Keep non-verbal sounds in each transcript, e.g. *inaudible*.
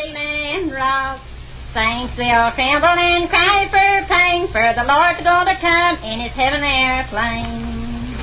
Thanks, and rock. Saints will tremble and cry for pain, for the Lord's going to come in his heaven airplane.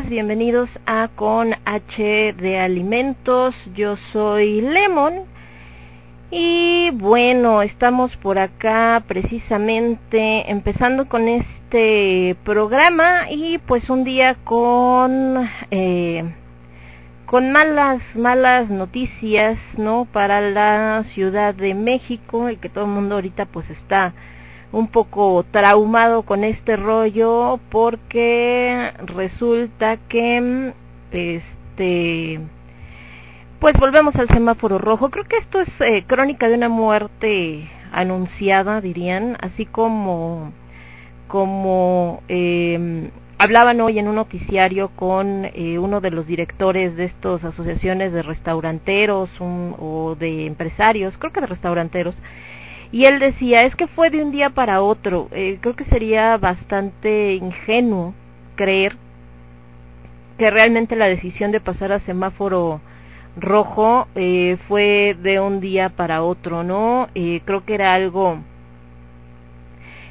Bienvenidos a Con H de Alimentos. Yo soy Lemon y bueno, estamos por acá precisamente empezando con este programa y pues un día con eh, con malas malas noticias, ¿no? Para la Ciudad de México y que todo el mundo ahorita pues está un poco traumado con este rollo porque resulta que este pues volvemos al semáforo rojo. Creo que esto es eh, crónica de una muerte anunciada, dirían, así como como eh, hablaban hoy en un noticiario con eh, uno de los directores de estas asociaciones de restauranteros o de empresarios, creo que de restauranteros, y él decía, es que fue de un día para otro. Eh, creo que sería bastante ingenuo creer que realmente la decisión de pasar a semáforo rojo eh, fue de un día para otro, ¿no? Eh, creo que era algo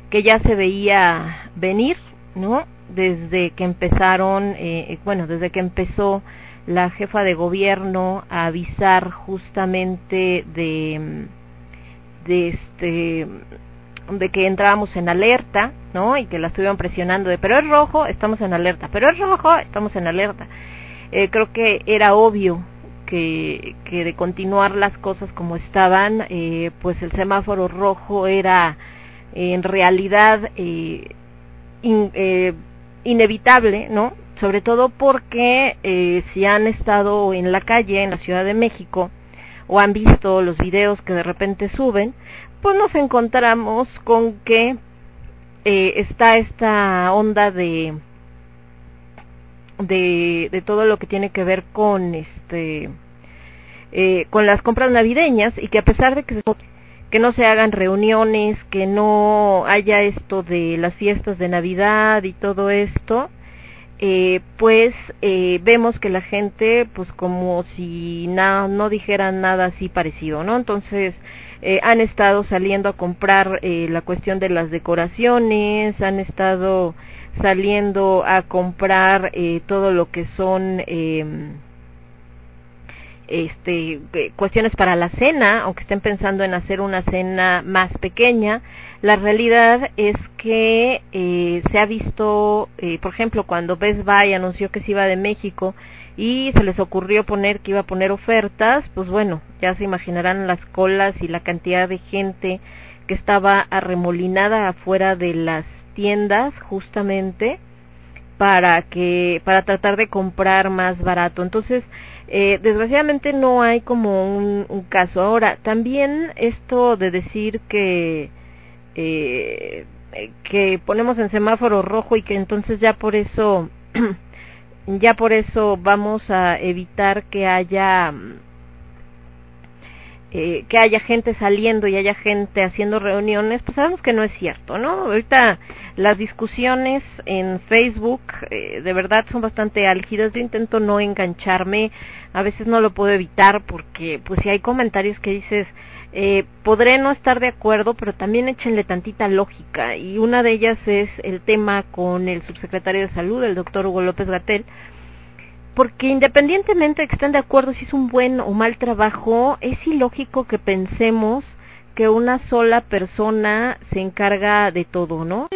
que ya se veía venir, ¿no? Desde que empezaron, eh, bueno, desde que empezó la jefa de gobierno a avisar justamente de de este de que entrábamos en alerta, ¿no? Y que la estuvieron presionando de, pero es rojo, estamos en alerta, pero es rojo, estamos en alerta. Eh, creo que era obvio que, que de continuar las cosas como estaban, eh, pues el semáforo rojo era en realidad eh, eh, inevitable, ¿no? Sobre todo porque eh, si han estado en la calle, en la Ciudad de México, o han visto los videos que de repente suben, pues nos encontramos con que eh, está esta onda de, de todo lo que tiene que ver con este eh, con las compras navideñas y que a pesar de que que no se hagan reuniones, que no haya esto de las fiestas de Navidad y todo esto, eh, pues eh, vemos que la gente pues como si na, no dijeran nada así parecido, ¿no? Entonces eh, han estado saliendo a comprar eh, la cuestión de las decoraciones, han estado saliendo a comprar eh, todo lo que son eh, este cuestiones para la cena, aunque estén pensando en hacer una cena más pequeña, la realidad es que eh, se ha visto, eh, por ejemplo, cuando Best Buy anunció que se iba de México y se les ocurrió poner que iba a poner ofertas, pues bueno, ya se imaginarán las colas y la cantidad de gente que estaba arremolinada afuera de las tiendas justamente para que para tratar de comprar más barato. Entonces, eh, desgraciadamente no hay como un, un caso. Ahora, también esto de decir que eh, que ponemos en semáforo rojo y que entonces ya por eso *clears throat* ya por eso vamos a evitar que haya eh, que haya gente saliendo y haya gente haciendo reuniones, pues sabemos que no es cierto, ¿no? Ahorita las discusiones en Facebook eh, de verdad son bastante álgidas, yo intento no engancharme, a veces no lo puedo evitar porque pues si hay comentarios que dices, eh, podré no estar de acuerdo, pero también échenle tantita lógica y una de ellas es el tema con el subsecretario de salud, el doctor Hugo López Gatel, porque independientemente de que estén de acuerdo si es un buen o mal trabajo, es ilógico que pensemos que una sola persona se encarga de todo, ¿no?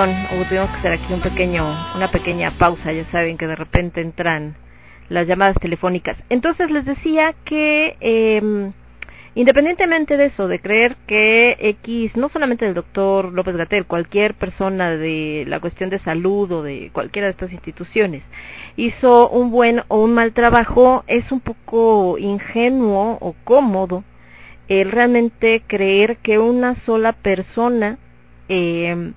Perdón, tuvimos que hacer aquí un pequeño, una pequeña pausa, ya saben que de repente entran las llamadas telefónicas. Entonces les decía que eh, Independientemente de eso, de creer que X, no solamente el doctor López Gatel, cualquier persona de la cuestión de salud o de cualquiera de estas instituciones, hizo un buen o un mal trabajo, es un poco ingenuo o cómodo el realmente creer que una sola persona eh,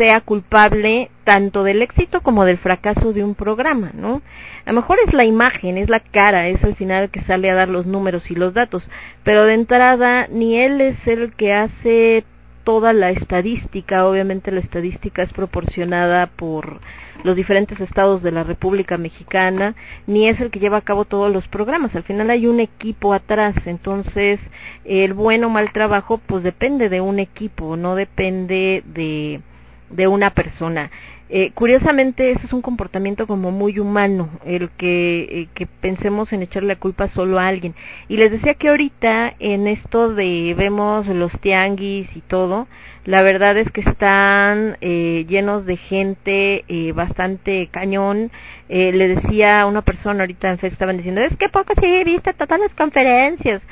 sea culpable tanto del éxito como del fracaso de un programa, ¿no? A lo mejor es la imagen, es la cara, es al final que sale a dar los números y los datos, pero de entrada ni él es el que hace toda la estadística, obviamente la estadística es proporcionada por los diferentes estados de la República Mexicana, ni es el que lleva a cabo todos los programas. Al final hay un equipo atrás, entonces el buen o mal trabajo pues depende de un equipo, no depende de de una persona. Eh, curiosamente, eso es un comportamiento como muy humano, el que, eh, que pensemos en echarle la culpa solo a alguien. Y les decía que ahorita, en esto de vemos los tianguis y todo, la verdad es que están eh, llenos de gente eh, bastante cañón. Eh, le decía a una persona ahorita en Facebook, estaban diciendo, es que poco sí viste todas las conferencias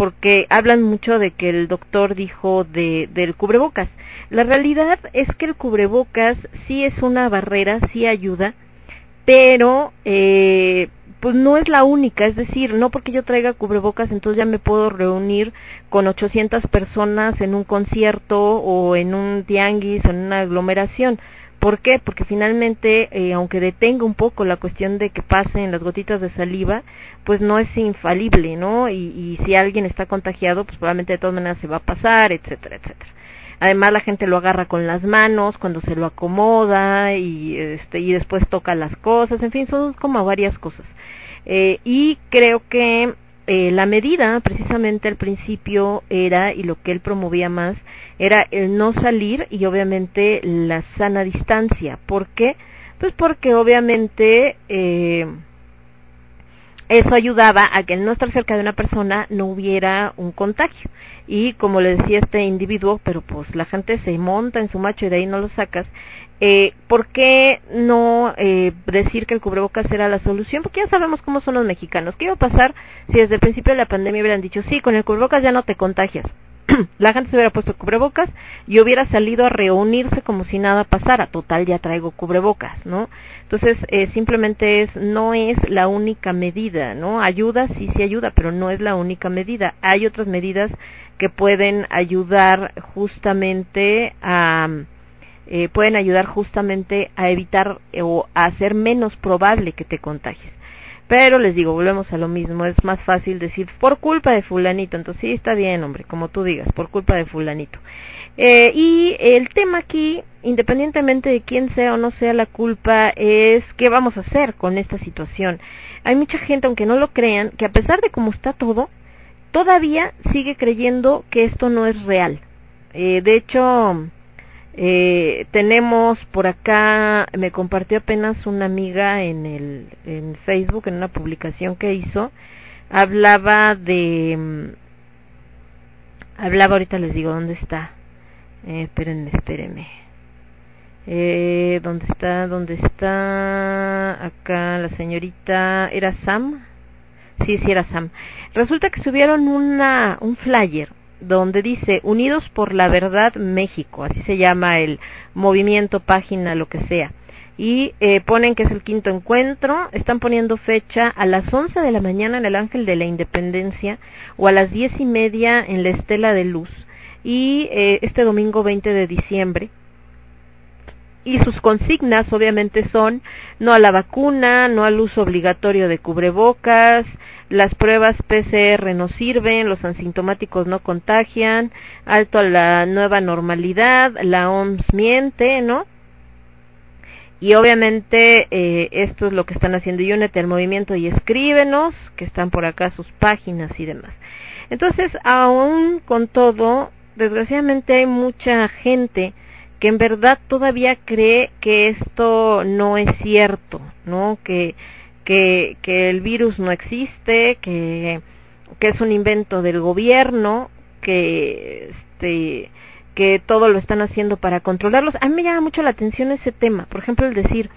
porque hablan mucho de que el doctor dijo de, del cubrebocas. La realidad es que el cubrebocas sí es una barrera, sí ayuda, pero eh, pues no es la única, es decir, no porque yo traiga cubrebocas entonces ya me puedo reunir con 800 personas en un concierto o en un tianguis, en una aglomeración. ¿Por qué? Porque finalmente, eh, aunque detenga un poco la cuestión de que pasen las gotitas de saliva, pues no es infalible, ¿no? Y, y si alguien está contagiado, pues probablemente de todas maneras se va a pasar, etcétera, etcétera. Además la gente lo agarra con las manos cuando se lo acomoda y este y después toca las cosas, en fin, son como varias cosas. Eh, y creo que eh, la medida precisamente al principio era, y lo que él promovía más, era el no salir y obviamente la sana distancia. ¿Por qué? Pues porque obviamente eh, eso ayudaba a que el no estar cerca de una persona no hubiera un contagio. Y como le decía este individuo, pero pues la gente se monta en su macho y de ahí no lo sacas, eh, ¿Por qué no eh, decir que el cubrebocas era la solución? Porque ya sabemos cómo son los mexicanos. ¿Qué iba a pasar si desde el principio de la pandemia hubieran dicho, sí, con el cubrebocas ya no te contagias? *clears throat* la gente se hubiera puesto cubrebocas y hubiera salido a reunirse como si nada pasara. Total, ya traigo cubrebocas, ¿no? Entonces, eh, simplemente es, no es la única medida, ¿no? Ayuda, sí, sí ayuda, pero no es la única medida. Hay otras medidas que pueden ayudar justamente a eh, pueden ayudar justamente a evitar eh, o a hacer menos probable que te contagies. Pero les digo, volvemos a lo mismo, es más fácil decir por culpa de fulanito, entonces sí está bien, hombre, como tú digas, por culpa de fulanito. Eh, y el tema aquí, independientemente de quién sea o no sea la culpa, es qué vamos a hacer con esta situación. Hay mucha gente, aunque no lo crean, que a pesar de cómo está todo, todavía sigue creyendo que esto no es real. Eh, de hecho, eh, tenemos por acá, me compartió apenas una amiga en el en Facebook en una publicación que hizo, hablaba de mm, hablaba ahorita les digo dónde está. Eh, espérenme, espérenme. Eh, ¿Dónde está? ¿Dónde está? Acá la señorita. ¿Era Sam? Sí, sí, era Sam. Resulta que subieron una, un flyer donde dice Unidos por la Verdad México, así se llama el movimiento, página, lo que sea. Y eh, ponen que es el quinto encuentro, están poniendo fecha a las 11 de la mañana en el Ángel de la Independencia o a las diez y media en la Estela de Luz. Y eh, este domingo 20 de diciembre y sus consignas obviamente son no a la vacuna, no al uso obligatorio de cubrebocas, las pruebas PCR no sirven, los asintomáticos no contagian, alto a la nueva normalidad, la OMS miente, ¿no? Y obviamente eh, esto es lo que están haciendo. Y únete al movimiento y escríbenos, que están por acá sus páginas y demás. Entonces, aún con todo, desgraciadamente hay mucha gente que en verdad todavía cree que esto no es cierto, ¿no? Que, que, que el virus no existe, que, que es un invento del gobierno, que este que todo lo están haciendo para controlarlos. A mí me llama mucho la atención ese tema. Por ejemplo, el decir,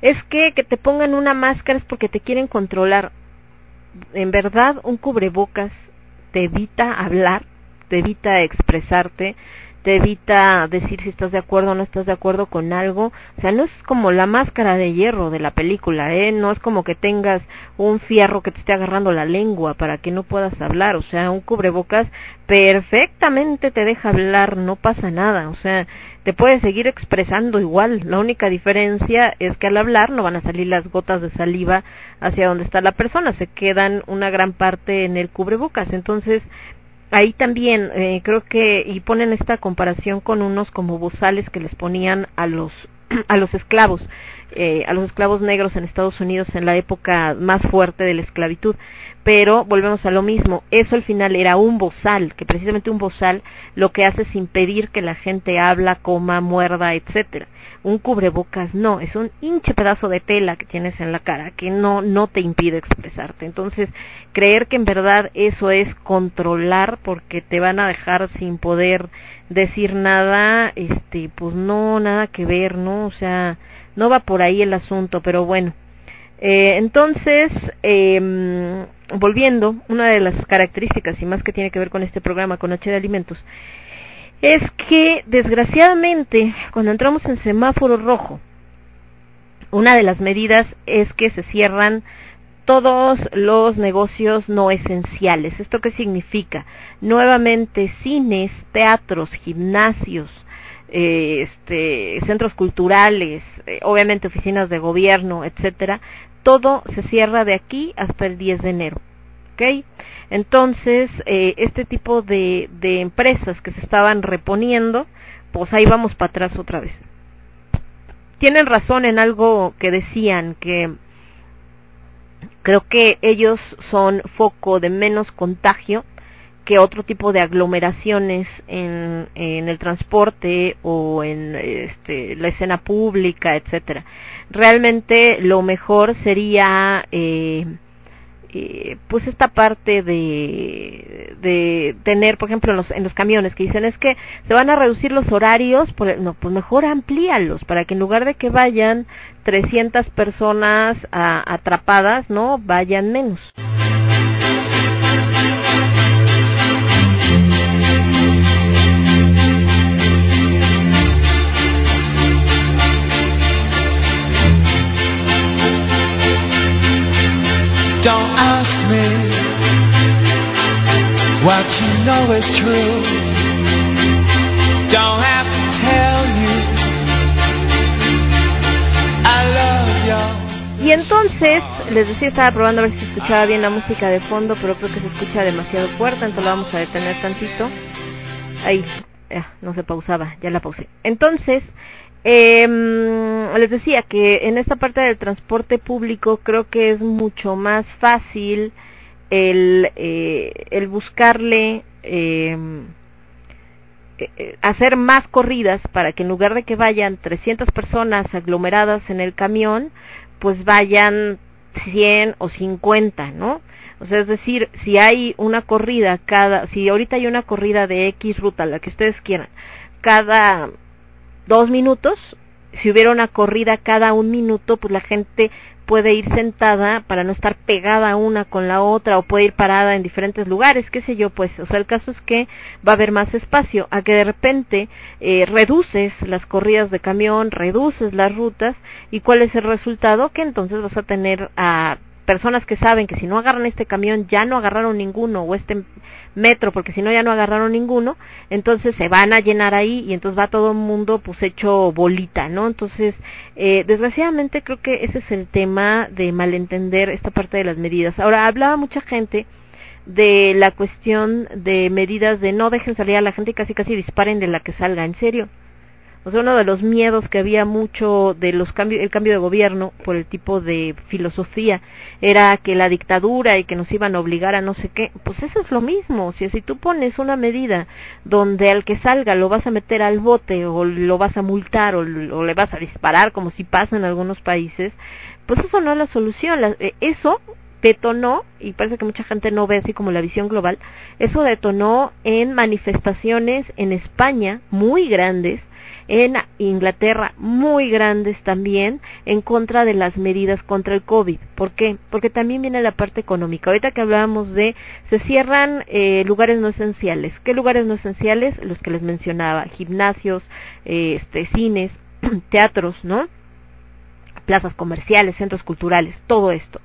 es que que te pongan una máscara es porque te quieren controlar. En verdad, un cubrebocas te evita hablar, te evita expresarte, te evita decir si estás de acuerdo o no estás de acuerdo con algo. O sea, no es como la máscara de hierro de la película, ¿eh? No es como que tengas un fierro que te esté agarrando la lengua para que no puedas hablar. O sea, un cubrebocas perfectamente te deja hablar, no pasa nada. O sea, te puedes seguir expresando igual. La única diferencia es que al hablar no van a salir las gotas de saliva hacia donde está la persona, se quedan una gran parte en el cubrebocas. Entonces, ahí también eh, creo que y ponen esta comparación con unos como bozales que les ponían a los *clears throat* a los esclavos eh, a los esclavos negros en Estados Unidos en la época más fuerte de la esclavitud pero volvemos a lo mismo, eso al final era un bozal, que precisamente un bozal lo que hace es impedir que la gente habla, coma, muerda, etcétera. Un cubrebocas no, es un hinche pedazo de tela que tienes en la cara que no no te impide expresarte. Entonces, creer que en verdad eso es controlar porque te van a dejar sin poder decir nada, este, pues no nada que ver, ¿no? O sea, no va por ahí el asunto, pero bueno, eh, entonces, eh, volviendo, una de las características y más que tiene que ver con este programa, con Noche de Alimentos, es que desgraciadamente cuando entramos en semáforo rojo, una de las medidas es que se cierran todos los negocios no esenciales. ¿Esto qué significa? Nuevamente cines, teatros, gimnasios, eh, este, centros culturales, eh, obviamente oficinas de gobierno, etcétera, todo se cierra de aquí hasta el 10 de enero. ¿Ok? Entonces, eh, este tipo de, de empresas que se estaban reponiendo, pues ahí vamos para atrás otra vez. Tienen razón en algo que decían, que creo que ellos son foco de menos contagio que otro tipo de aglomeraciones en, en el transporte o en este, la escena pública, etcétera. Realmente lo mejor sería eh, pues esta parte de, de tener, por ejemplo, en los, en los camiones que dicen es que se van a reducir los horarios, por, no, pues mejor amplíalos para que en lugar de que vayan 300 personas atrapadas, no vayan menos. Don't ask me what you know is true. Don't have to tell you. Y entonces, les decía, estaba probando a ver si se escuchaba bien la música de fondo, pero creo que se escucha demasiado fuerte, entonces la vamos a detener tantito. Ahí, ya, no se pausaba, ya la pausé. Entonces, eh, les decía que en esta parte del transporte público creo que es mucho más fácil el, eh, el buscarle em, eh, eh, hacer más corridas para que en lugar de que vayan 300 personas aglomeradas en el camión, pues vayan 100 o 50, ¿no? O sea, es decir, si hay una corrida cada, si ahorita hay una corrida de X ruta, la que ustedes quieran, cada dos minutos, si hubiera una corrida cada un minuto, pues la gente puede ir sentada para no estar pegada una con la otra o puede ir parada en diferentes lugares, qué sé yo, pues, o sea, el caso es que va a haber más espacio, a que de repente eh, reduces las corridas de camión, reduces las rutas y cuál es el resultado, que entonces vas a tener a personas que saben que si no agarran este camión ya no agarraron ninguno o este metro porque si no ya no agarraron ninguno entonces se van a llenar ahí y entonces va todo el mundo pues hecho bolita no entonces eh, desgraciadamente creo que ese es el tema de malentender esta parte de las medidas. Ahora hablaba mucha gente de la cuestión de medidas de no dejen salir a la gente y casi casi disparen de la que salga en serio o sea, uno de los miedos que había mucho de los cambios, el cambio de gobierno por el tipo de filosofía era que la dictadura y que nos iban a obligar a no sé qué. Pues eso es lo mismo. Si tú pones una medida donde al que salga lo vas a meter al bote o lo vas a multar o, o le vas a disparar como si pasa en algunos países, pues eso no es la solución. Eh, eso detonó, y parece que mucha gente no ve así como la visión global, eso detonó en manifestaciones en España muy grandes, en Inglaterra muy grandes también en contra de las medidas contra el COVID. ¿Por qué? Porque también viene la parte económica. Ahorita que hablábamos de se cierran eh, lugares no esenciales. ¿Qué lugares no esenciales? Los que les mencionaba, gimnasios, eh, este, cines, *clears throat* teatros, ¿no? Plazas comerciales, centros culturales, todo esto.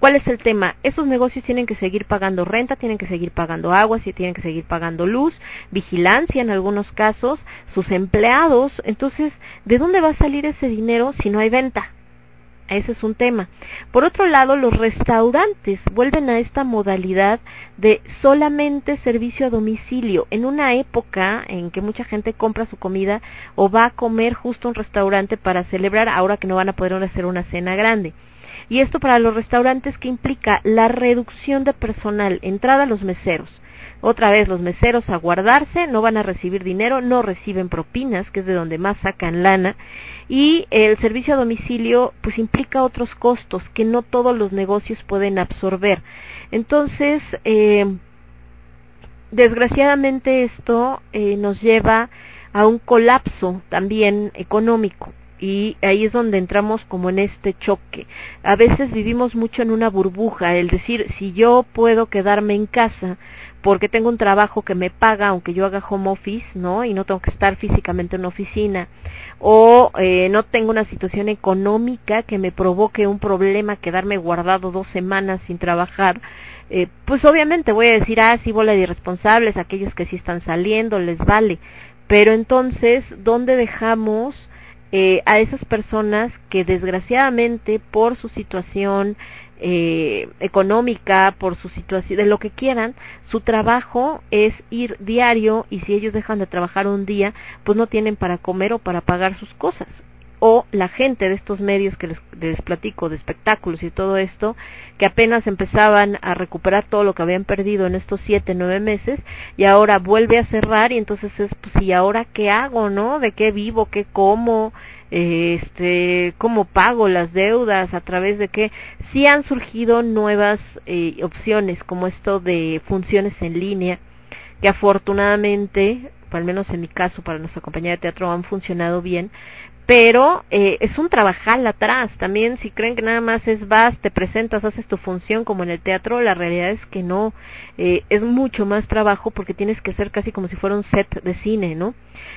¿Cuál es el tema? Esos negocios tienen que seguir pagando renta, tienen que seguir pagando agua, tienen que seguir pagando luz, vigilancia en algunos casos, sus empleados. Entonces, ¿de dónde va a salir ese dinero si no hay venta? Ese es un tema. Por otro lado, los restaurantes vuelven a esta modalidad de solamente servicio a domicilio. En una época en que mucha gente compra su comida o va a comer justo a un restaurante para celebrar, ahora que no van a poder hacer una cena grande. Y esto para los restaurantes que implica la reducción de personal, entrada a los meseros. Otra vez, los meseros a guardarse, no van a recibir dinero, no reciben propinas, que es de donde más sacan lana, y el servicio a domicilio pues implica otros costos que no todos los negocios pueden absorber. Entonces, eh, desgraciadamente esto eh, nos lleva a un colapso también económico y ahí es donde entramos como en este choque. A veces vivimos mucho en una burbuja, el decir, si yo puedo quedarme en casa porque tengo un trabajo que me paga aunque yo haga home office, ¿no? Y no tengo que estar físicamente en una oficina, o eh, no tengo una situación económica que me provoque un problema quedarme guardado dos semanas sin trabajar, eh, pues obviamente voy a decir, ah, sí, bola de irresponsables, aquellos que sí están saliendo, les vale. Pero entonces, ¿dónde dejamos eh, a esas personas que desgraciadamente por su situación eh, económica, por su situación, de lo que quieran, su trabajo es ir diario y si ellos dejan de trabajar un día, pues no tienen para comer o para pagar sus cosas o la gente de estos medios que les, platico, de espectáculos y todo esto, que apenas empezaban a recuperar todo lo que habían perdido en estos siete, nueve meses, y ahora vuelve a cerrar, y entonces es, pues, ¿y ahora qué hago, no? ¿De qué vivo? ¿Qué como? este cómo pago las deudas a través de qué sí han surgido nuevas eh, opciones como esto de funciones en línea que afortunadamente al menos en mi caso para nuestra compañía de teatro han funcionado bien pero eh, es un trabajal atrás. También si creen que nada más es vas, te presentas, haces tu función como en el teatro, la realidad es que no, eh, es mucho más trabajo porque tienes que ser casi como si fuera un set de cine, ¿no?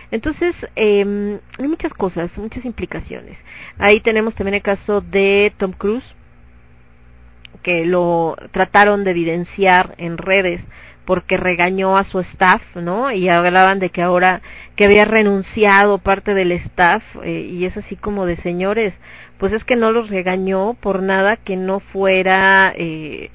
Entonces, eh, hay muchas cosas, muchas implicaciones. Ahí tenemos también el caso de Tom Cruise, que lo trataron de evidenciar en redes porque regañó a su staff, ¿no? Y hablaban de que ahora que había renunciado parte del staff eh, y es así como de señores, pues es que no los regañó por nada que no fuera eh,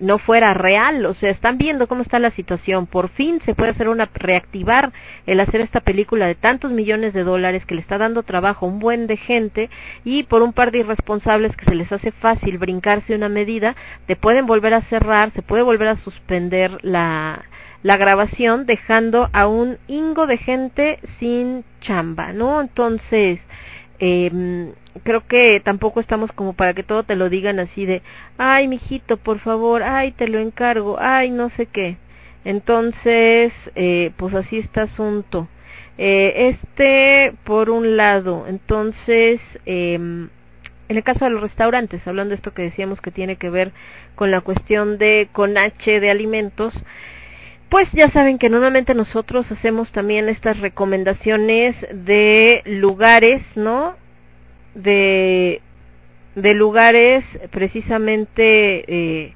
no fuera real, o sea, están viendo cómo está la situación, por fin se puede hacer una reactivar el hacer esta película de tantos millones de dólares que le está dando trabajo a un buen de gente y por un par de irresponsables que se les hace fácil brincarse una medida, te pueden volver a cerrar, se puede volver a suspender la la grabación dejando a un hingo de gente sin chamba, ¿no? Entonces, eh, creo que tampoco estamos como para que todo te lo digan así de, ay, mijito, por favor, ay, te lo encargo, ay, no sé qué. Entonces, eh, pues así está asunto. Eh, este, por un lado, entonces, eh, en el caso de los restaurantes, hablando de esto que decíamos que tiene que ver con la cuestión de con H de alimentos, pues ya saben que normalmente nosotros hacemos también estas recomendaciones de lugares, ¿no? De, lugares precisamente eh,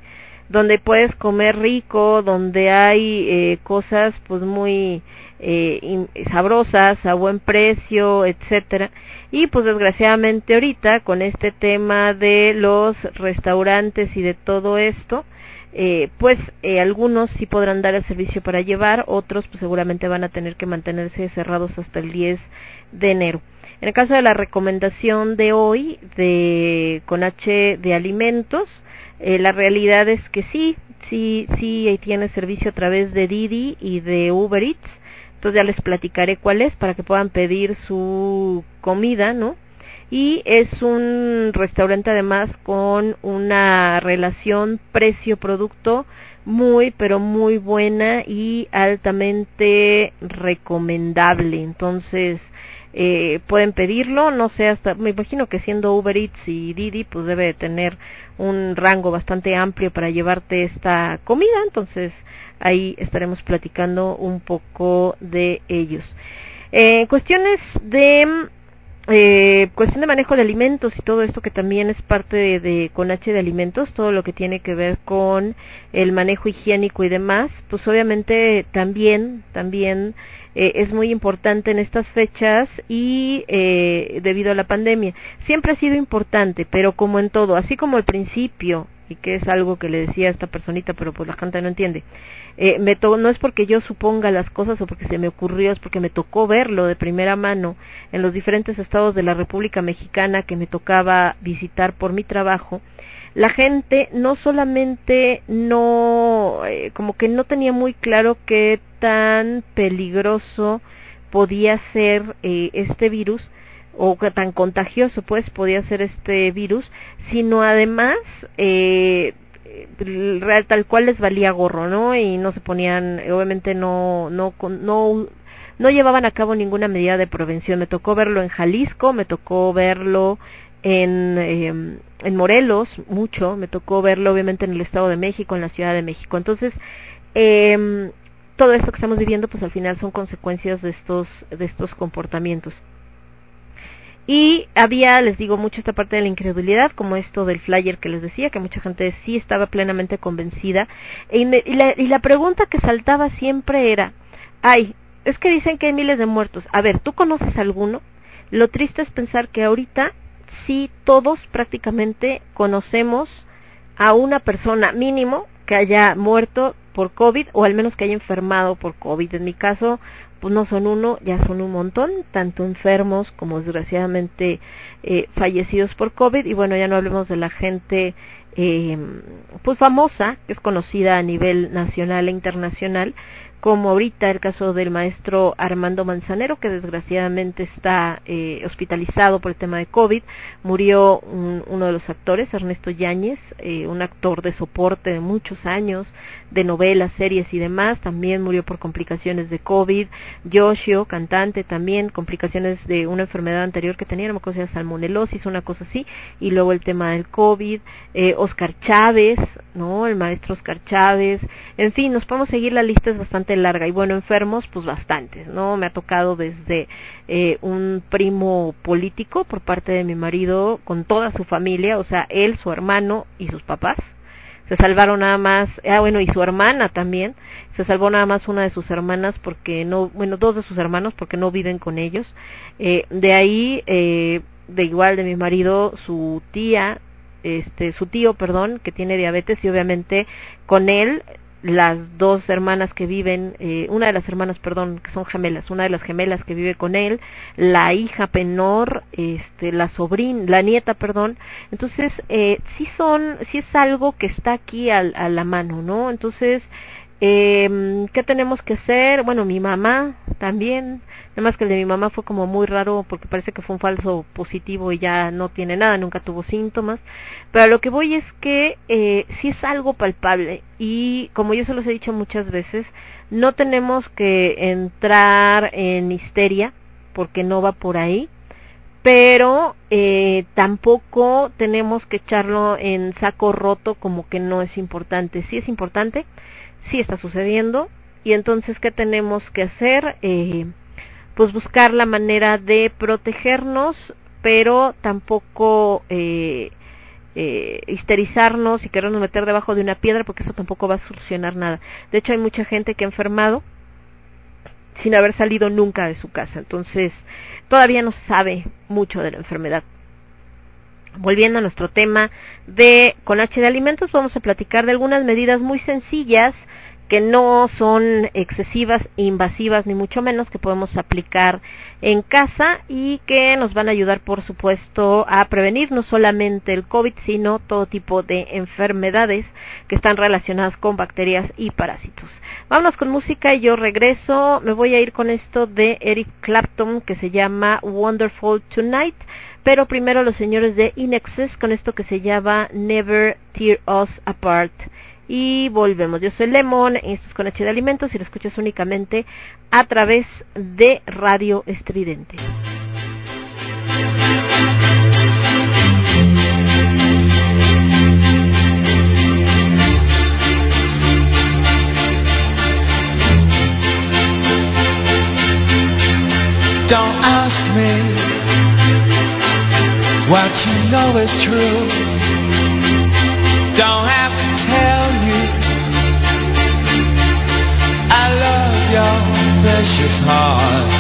donde puedes comer rico, donde hay eh, cosas pues muy eh, sabrosas a buen precio, etcétera. Y pues desgraciadamente ahorita con este tema de los restaurantes y de todo esto, eh, pues eh, algunos sí podrán dar el servicio para llevar, otros pues seguramente van a tener que mantenerse cerrados hasta el 10 de enero. En el caso de la recomendación de hoy de con H de alimentos, eh, la realidad es que sí, sí, sí tiene servicio a través de Didi y de Uber Eats. Entonces ya les platicaré cuál es para que puedan pedir su comida, ¿no? Y es un restaurante además con una relación precio-producto muy pero muy buena y altamente recomendable. Entonces eh, pueden pedirlo. No sé hasta me imagino que siendo Uber Eats y Didi pues debe tener un rango bastante amplio para llevarte esta comida. Entonces ahí estaremos platicando un poco de ellos. Eh, cuestiones de eh, cuestión de manejo de alimentos y todo esto que también es parte de, de, con H de alimentos, todo lo que tiene que ver con el manejo higiénico y demás, pues obviamente también, también eh, es muy importante en estas fechas y eh, debido a la pandemia. Siempre ha sido importante, pero como en todo, así como al principio y que es algo que le decía a esta personita, pero pues la gente no entiende. Eh, me no es porque yo suponga las cosas o porque se me ocurrió, es porque me tocó verlo de primera mano en los diferentes estados de la República Mexicana que me tocaba visitar por mi trabajo. La gente no solamente no, eh, como que no tenía muy claro qué tan peligroso podía ser eh, este virus, o tan contagioso pues podía ser este virus, sino además eh, tal cual les valía gorro, ¿no? Y no se ponían, obviamente no no no no llevaban a cabo ninguna medida de prevención. Me tocó verlo en Jalisco, me tocó verlo en eh, en Morelos mucho, me tocó verlo obviamente en el Estado de México, en la Ciudad de México. Entonces eh, todo esto que estamos viviendo, pues al final son consecuencias de estos de estos comportamientos. Y había, les digo, mucho esta parte de la incredulidad, como esto del flyer que les decía, que mucha gente sí estaba plenamente convencida. Y, y, la, y la pregunta que saltaba siempre era, ay, es que dicen que hay miles de muertos. A ver, ¿tú conoces alguno? Lo triste es pensar que ahorita sí todos prácticamente conocemos a una persona mínimo que haya muerto por COVID o al menos que haya enfermado por COVID. En mi caso, pues no son uno, ya son un montón, tanto enfermos como desgraciadamente eh, fallecidos por COVID. Y bueno, ya no hablemos de la gente eh, pues famosa, que es conocida a nivel nacional e internacional, como ahorita el caso del maestro Armando Manzanero, que desgraciadamente está eh, hospitalizado por el tema de COVID. Murió un, uno de los actores, Ernesto Yáñez, eh, un actor de soporte de muchos años, de novelas, series y demás. También murió por complicaciones de COVID. Yoshio, cantante, también complicaciones de una enfermedad anterior que tenía, me acuerdo si salmonelosis, una cosa así. Y luego el tema del COVID. Eh, Oscar Chávez, ¿no? El maestro Oscar Chávez. En fin, nos podemos seguir, la lista es bastante larga y bueno, enfermos pues bastantes, ¿no? Me ha tocado desde eh, un primo político por parte de mi marido con toda su familia, o sea, él, su hermano y sus papás. Se salvaron nada más, ah bueno, y su hermana también, se salvó nada más una de sus hermanas porque no, bueno, dos de sus hermanos porque no viven con ellos. Eh, de ahí, eh, de igual de mi marido, su tía, este, su tío, perdón, que tiene diabetes y obviamente con él las dos hermanas que viven, eh, una de las hermanas, perdón, que son gemelas, una de las gemelas que vive con él, la hija penor, este, la sobrina, la nieta, perdón, entonces eh, sí son, sí es algo que está aquí a, a la mano, ¿no? Entonces eh, ¿Qué tenemos que hacer? Bueno, mi mamá también, nada más que el de mi mamá fue como muy raro porque parece que fue un falso positivo y ya no tiene nada, nunca tuvo síntomas. Pero lo que voy es que eh, sí es algo palpable y como yo se los he dicho muchas veces, no tenemos que entrar en histeria porque no va por ahí pero eh, tampoco tenemos que echarlo en saco roto como que no es importante. Sí es importante, sí está sucediendo y entonces qué tenemos que hacer eh, pues buscar la manera de protegernos pero tampoco eh, eh, histerizarnos y querernos meter debajo de una piedra porque eso tampoco va a solucionar nada. De hecho hay mucha gente que ha enfermado sin haber salido nunca de su casa. Entonces todavía no sabe mucho de la enfermedad. Volviendo a nuestro tema de con H de alimentos, vamos a platicar de algunas medidas muy sencillas que no son excesivas, invasivas, ni mucho menos, que podemos aplicar en casa y que nos van a ayudar, por supuesto, a prevenir no solamente el COVID, sino todo tipo de enfermedades que están relacionadas con bacterias y parásitos. Vámonos con música y yo regreso. Me voy a ir con esto de Eric Clapton que se llama Wonderful Tonight. Pero primero los señores de Inexes con esto que se llama Never Tear Us Apart. Y volvemos. Yo soy Lemon, esto es con H de Alimentos y lo escuchas únicamente a través de Radio Estridente. Don't ask me what you know is true. Don't precious heart.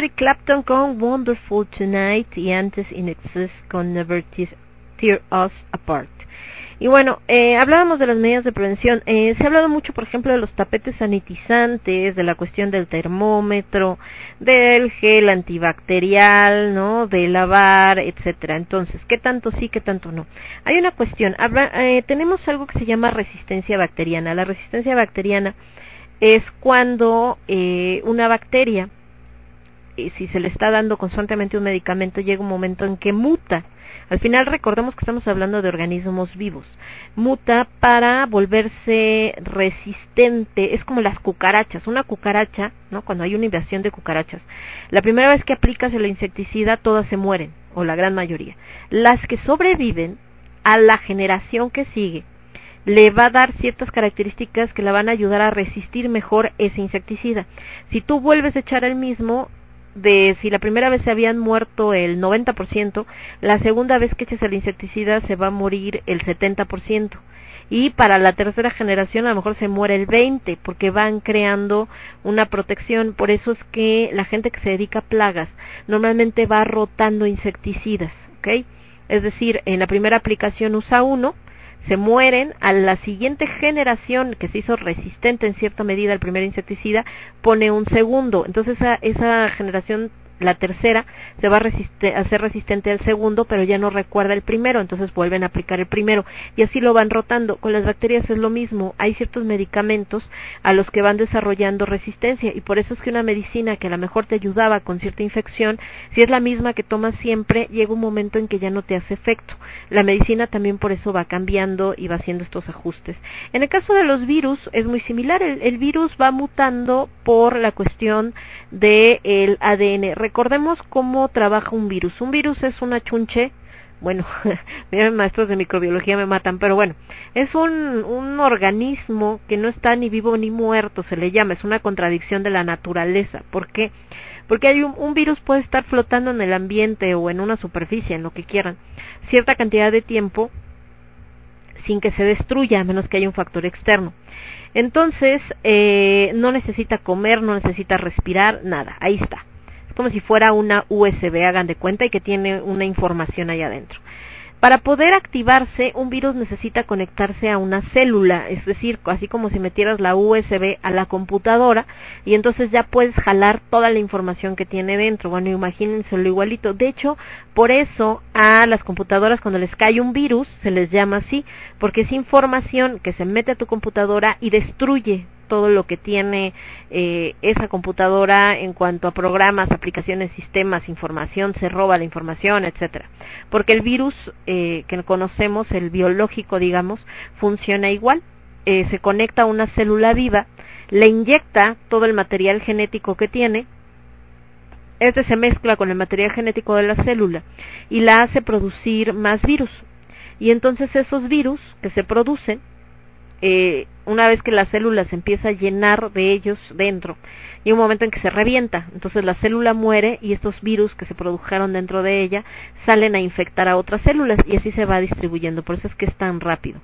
Eric Clapton con Wonderful Tonight y antes In con Never Tear, Us Apart. Y bueno, eh, hablábamos de las medidas de prevención. Eh, se ha hablado mucho, por ejemplo, de los tapetes sanitizantes, de la cuestión del termómetro, del gel antibacterial, ¿no? De lavar, etcétera. Entonces, ¿qué tanto sí, qué tanto no? Hay una cuestión. Eh, tenemos algo que se llama resistencia bacteriana. La resistencia bacteriana es cuando eh, una bacteria, si se le está dando constantemente un medicamento, llega un momento en que muta. Al final recordemos que estamos hablando de organismos vivos. Muta para volverse resistente. Es como las cucarachas. Una cucaracha, ¿no? Cuando hay una invasión de cucarachas. La primera vez que aplicas el insecticida, todas se mueren, o la gran mayoría. Las que sobreviven a la generación que sigue, le va a dar ciertas características que la van a ayudar a resistir mejor ese insecticida. Si tú vuelves a echar el mismo, de si la primera vez se habían muerto el 90%, la segunda vez que eches el insecticida se va a morir el 70%. Y para la tercera generación a lo mejor se muere el 20 porque van creando una protección. Por eso es que la gente que se dedica a plagas normalmente va rotando insecticidas, ¿ok? Es decir, en la primera aplicación usa uno, se mueren, a la siguiente generación que se hizo resistente en cierta medida al primer insecticida, pone un segundo. Entonces esa, esa generación, la tercera, se va a, resiste, a ser resistente al segundo, pero ya no recuerda el primero, entonces vuelven a aplicar el primero. Y así lo van rotando. Con las bacterias es lo mismo. Hay ciertos medicamentos a los que van desarrollando resistencia y por eso es que una medicina que a lo mejor te ayudaba con cierta infección, si es la misma que tomas siempre, llega un momento en que ya no te hace efecto. La medicina también por eso va cambiando y va haciendo estos ajustes. En el caso de los virus es muy similar. El, el virus va mutando por la cuestión del el ADN. Recordemos cómo trabaja un virus. Un virus es una chunche bueno, *laughs* miren maestros de microbiología me matan, pero bueno, es un, un organismo que no está ni vivo ni muerto, se le llama, es una contradicción de la naturaleza. ¿Por qué? Porque hay un, un virus puede estar flotando en el ambiente o en una superficie, en lo que quieran, cierta cantidad de tiempo sin que se destruya, a menos que haya un factor externo. Entonces, eh, no necesita comer, no necesita respirar, nada, ahí está. Como si fuera una USB, hagan de cuenta, y que tiene una información ahí adentro. Para poder activarse, un virus necesita conectarse a una célula, es decir, así como si metieras la USB a la computadora y entonces ya puedes jalar toda la información que tiene dentro. Bueno, imagínenselo igualito. De hecho, por eso a las computadoras cuando les cae un virus se les llama así, porque es información que se mete a tu computadora y destruye todo lo que tiene eh, esa computadora en cuanto a programas, aplicaciones, sistemas, información, se roba la información, etcétera. Porque el virus eh, que conocemos, el biológico, digamos, funciona igual. Eh, se conecta a una célula viva, le inyecta todo el material genético que tiene, este se mezcla con el material genético de la célula y la hace producir más virus. Y entonces esos virus que se producen eh, una vez que la célula se empieza a llenar de ellos dentro y un momento en que se revienta. Entonces la célula muere y estos virus que se produjeron dentro de ella salen a infectar a otras células y así se va distribuyendo. Por eso es que es tan rápido.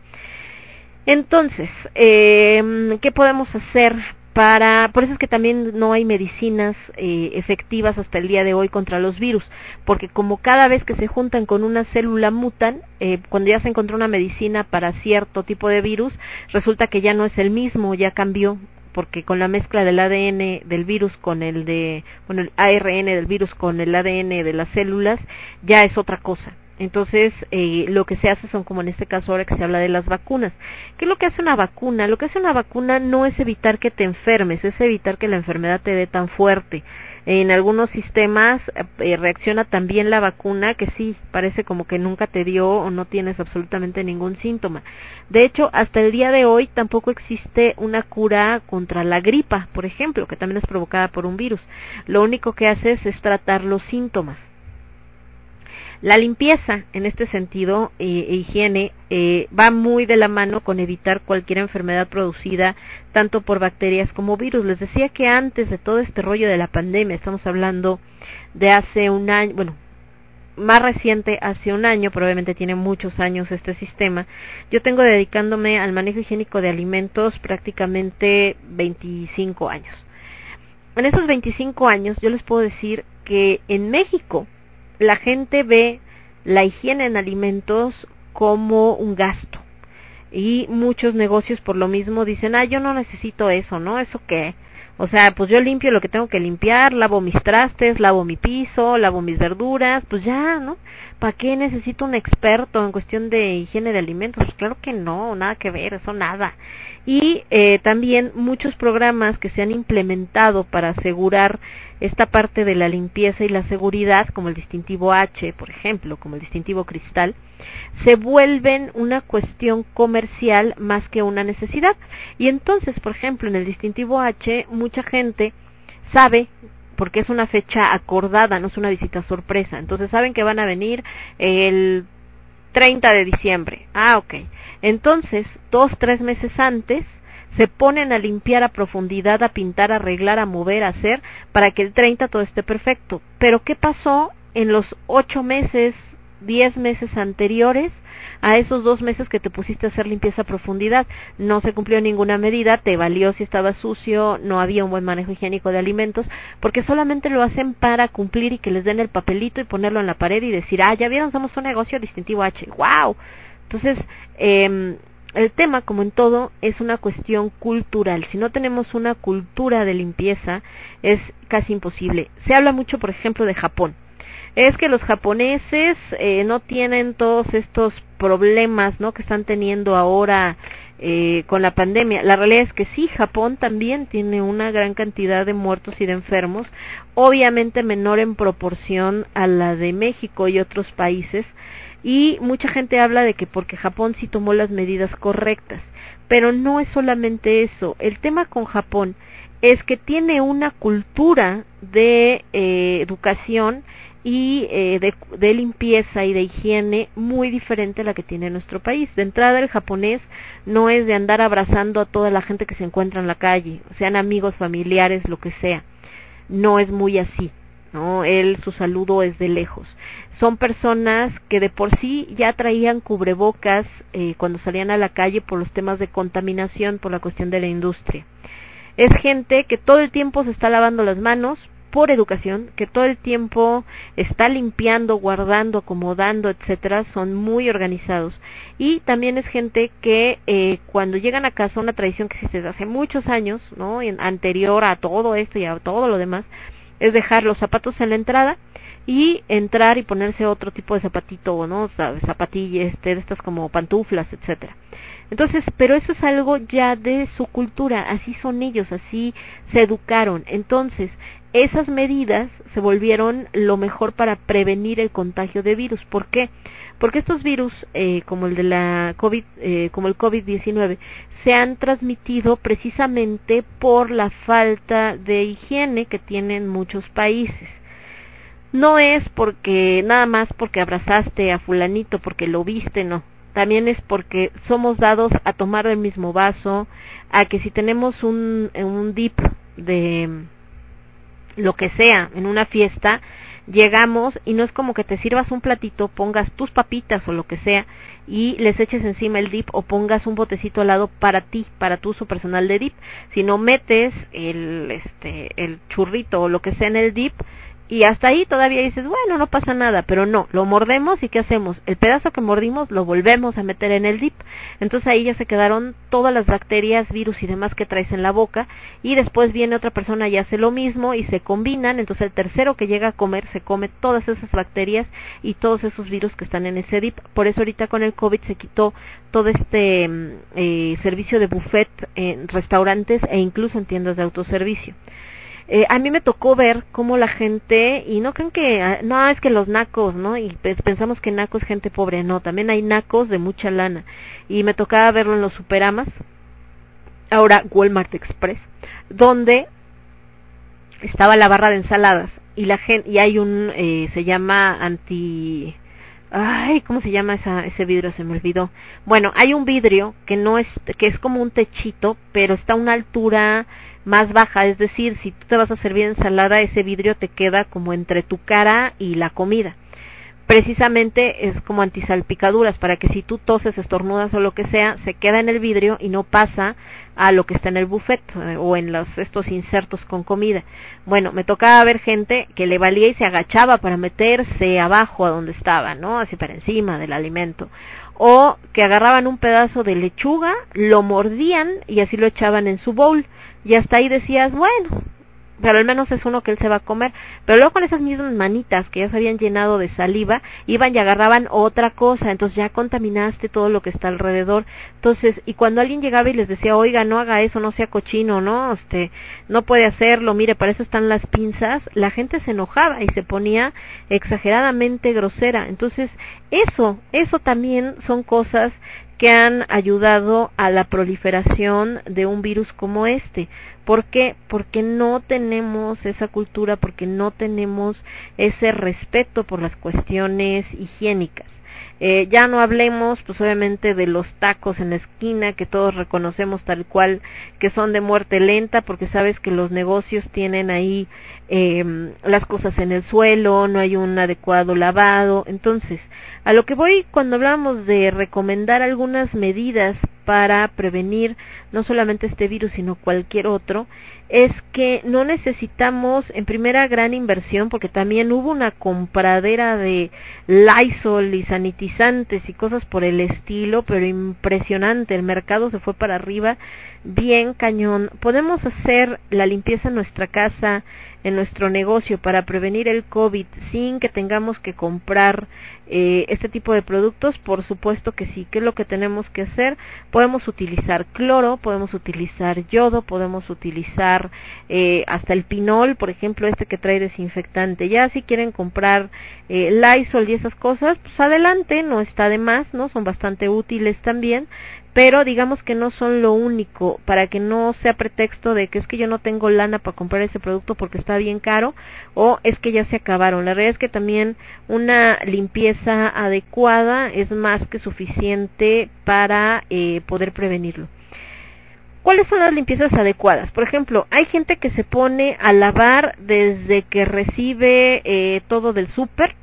Entonces, eh, ¿qué podemos hacer para, por eso es que también no hay medicinas eh, efectivas hasta el día de hoy contra los virus, porque como cada vez que se juntan con una célula mutan, eh, cuando ya se encontró una medicina para cierto tipo de virus, resulta que ya no es el mismo, ya cambió, porque con la mezcla del ADN del virus con el de, bueno, el ARN del virus con el ADN de las células, ya es otra cosa. Entonces, eh, lo que se hace son como en este caso ahora que se habla de las vacunas. ¿Qué es lo que hace una vacuna? Lo que hace una vacuna no es evitar que te enfermes, es evitar que la enfermedad te dé tan fuerte. En algunos sistemas eh, reacciona también la vacuna que sí, parece como que nunca te dio o no tienes absolutamente ningún síntoma. De hecho, hasta el día de hoy tampoco existe una cura contra la gripa, por ejemplo, que también es provocada por un virus. Lo único que haces es tratar los síntomas. La limpieza, en este sentido, e higiene, eh, va muy de la mano con evitar cualquier enfermedad producida tanto por bacterias como virus. Les decía que antes de todo este rollo de la pandemia, estamos hablando de hace un año, bueno, más reciente, hace un año, probablemente tiene muchos años este sistema, yo tengo dedicándome al manejo higiénico de alimentos prácticamente 25 años. En esos 25 años yo les puedo decir que en México la gente ve la higiene en alimentos como un gasto. Y muchos negocios por lo mismo dicen, ah, yo no necesito eso, ¿no? ¿Eso qué? O sea, pues yo limpio lo que tengo que limpiar, lavo mis trastes, lavo mi piso, lavo mis verduras, pues ya, ¿no? ¿Para qué necesito un experto en cuestión de higiene de alimentos? Pues claro que no, nada que ver, eso nada. Y eh, también muchos programas que se han implementado para asegurar esta parte de la limpieza y la seguridad, como el distintivo H, por ejemplo, como el distintivo cristal, se vuelven una cuestión comercial más que una necesidad. Y entonces, por ejemplo, en el distintivo H, mucha gente sabe porque es una fecha acordada, no es una visita sorpresa. Entonces saben que van a venir el 30 de diciembre. Ah, ok. Entonces, dos, tres meses antes, se ponen a limpiar a profundidad, a pintar, a arreglar, a mover, a hacer, para que el 30 todo esté perfecto. Pero ¿qué pasó en los ocho meses, diez meses anteriores? A esos dos meses que te pusiste a hacer limpieza a profundidad. No se cumplió ninguna medida, te valió si estaba sucio, no había un buen manejo higiénico de alimentos, porque solamente lo hacen para cumplir y que les den el papelito y ponerlo en la pared y decir, ah, ya vieron, somos un negocio distintivo H. ¡Wow! Entonces, eh, el tema, como en todo, es una cuestión cultural. Si no tenemos una cultura de limpieza, es casi imposible. Se habla mucho, por ejemplo, de Japón. Es que los japoneses eh, no tienen todos estos problemas, ¿no? Que están teniendo ahora eh, con la pandemia. La realidad es que sí, Japón también tiene una gran cantidad de muertos y de enfermos, obviamente menor en proporción a la de México y otros países, y mucha gente habla de que porque Japón sí tomó las medidas correctas, pero no es solamente eso. El tema con Japón es que tiene una cultura de eh, educación y eh, de, de, limpieza y de higiene muy diferente a la que tiene nuestro país. De entrada, el japonés no es de andar abrazando a toda la gente que se encuentra en la calle, sean amigos, familiares, lo que sea. No es muy así. ¿no? Él, su saludo es de lejos. Son personas que de por sí ya traían cubrebocas eh, cuando salían a la calle por los temas de contaminación, por la cuestión de la industria. Es gente que todo el tiempo se está lavando las manos por educación, que todo el tiempo está limpiando, guardando, acomodando, etcétera, son muy organizados. Y también es gente que eh, cuando llegan a casa, una tradición que existe desde hace muchos años, ¿no? Anterior a todo esto y a todo lo demás, es dejar los zapatos en la entrada y entrar y ponerse otro tipo de zapatito, ¿no? Zapatillas, este, de estas como pantuflas, etcétera. Entonces, pero eso es algo ya de su cultura, así son ellos, así se educaron. Entonces, esas medidas se volvieron lo mejor para prevenir el contagio de virus. ¿Por qué? Porque estos virus, eh, como el de la COVID, eh, como el COVID-19, se han transmitido precisamente por la falta de higiene que tienen muchos países. No es porque nada más porque abrazaste a fulanito, porque lo viste, no. también es porque somos dados a tomar del mismo vaso, a que si tenemos un, un dip de lo que sea en una fiesta, llegamos y no es como que te sirvas un platito, pongas tus papitas o lo que sea y les eches encima el dip o pongas un botecito al lado para ti, para tu uso personal de dip, sino metes el este el churrito o lo que sea en el dip y hasta ahí todavía dices, bueno, no pasa nada, pero no, lo mordemos y ¿qué hacemos? El pedazo que mordimos lo volvemos a meter en el dip. Entonces ahí ya se quedaron todas las bacterias, virus y demás que traes en la boca y después viene otra persona y hace lo mismo y se combinan, entonces el tercero que llega a comer se come todas esas bacterias y todos esos virus que están en ese dip. Por eso ahorita con el COVID se quitó todo este mm, eh, servicio de buffet en restaurantes e incluso en tiendas de autoservicio. Eh, a mí me tocó ver cómo la gente, y no creen que, ah, no, es que los nacos, ¿no? Y pensamos que nacos es gente pobre, no, también hay nacos de mucha lana. Y me tocaba verlo en los superamas, ahora Walmart Express, donde estaba la barra de ensaladas y la gente, y hay un, eh, se llama anti, ay, ¿cómo se llama esa, ese vidrio? Se me olvidó. Bueno, hay un vidrio que no es, que es como un techito, pero está a una altura más baja, es decir, si tú te vas a servir ensalada, ese vidrio te queda como entre tu cara y la comida. Precisamente es como antisalpicaduras, para que si tú toses, estornudas o lo que sea, se queda en el vidrio y no pasa a lo que está en el buffet eh, o en los, estos insertos con comida. Bueno, me tocaba ver gente que le valía y se agachaba para meterse abajo a donde estaba, ¿no? Así para encima del alimento. O que agarraban un pedazo de lechuga, lo mordían y así lo echaban en su bowl y hasta ahí decías, bueno, pero al menos es uno que él se va a comer. Pero luego con esas mismas manitas que ya se habían llenado de saliva, iban y agarraban otra cosa, entonces ya contaminaste todo lo que está alrededor. Entonces, y cuando alguien llegaba y les decía, oiga, no haga eso, no sea cochino, no, este, no puede hacerlo, mire, para eso están las pinzas, la gente se enojaba y se ponía exageradamente grosera. Entonces, eso, eso también son cosas que han ayudado a la proliferación de un virus como este. ¿Por qué? Porque no tenemos esa cultura, porque no tenemos ese respeto por las cuestiones higiénicas. Eh, ya no hablemos, pues obviamente, de los tacos en la esquina que todos reconocemos tal cual que son de muerte lenta, porque sabes que los negocios tienen ahí eh, las cosas en el suelo, no hay un adecuado lavado. Entonces, a lo que voy cuando hablamos de recomendar algunas medidas para prevenir no solamente este virus, sino cualquier otro, es que no necesitamos en primera gran inversión, porque también hubo una compradera de Lysol y sanitizantes y cosas por el estilo, pero impresionante, el mercado se fue para arriba, bien cañón. Podemos hacer la limpieza en nuestra casa, en nuestro negocio para prevenir el COVID sin que tengamos que comprar eh, este tipo de productos, por supuesto que sí. ¿Qué es lo que tenemos que hacer? Podemos utilizar cloro, podemos utilizar yodo, podemos utilizar eh, hasta el pinol, por ejemplo, este que trae desinfectante. Ya si quieren comprar eh, Lysol y esas cosas, pues adelante, no está de más, ¿no? Son bastante útiles también, pero digamos que no son lo único para que no sea pretexto de que es que yo no tengo lana para comprar ese producto porque está bien caro o es que ya se acabaron. La realidad es que también una limpieza adecuada es más que suficiente para eh, poder prevenirlo. ¿Cuáles son las limpiezas adecuadas? Por ejemplo, hay gente que se pone a lavar desde que recibe eh, todo del súper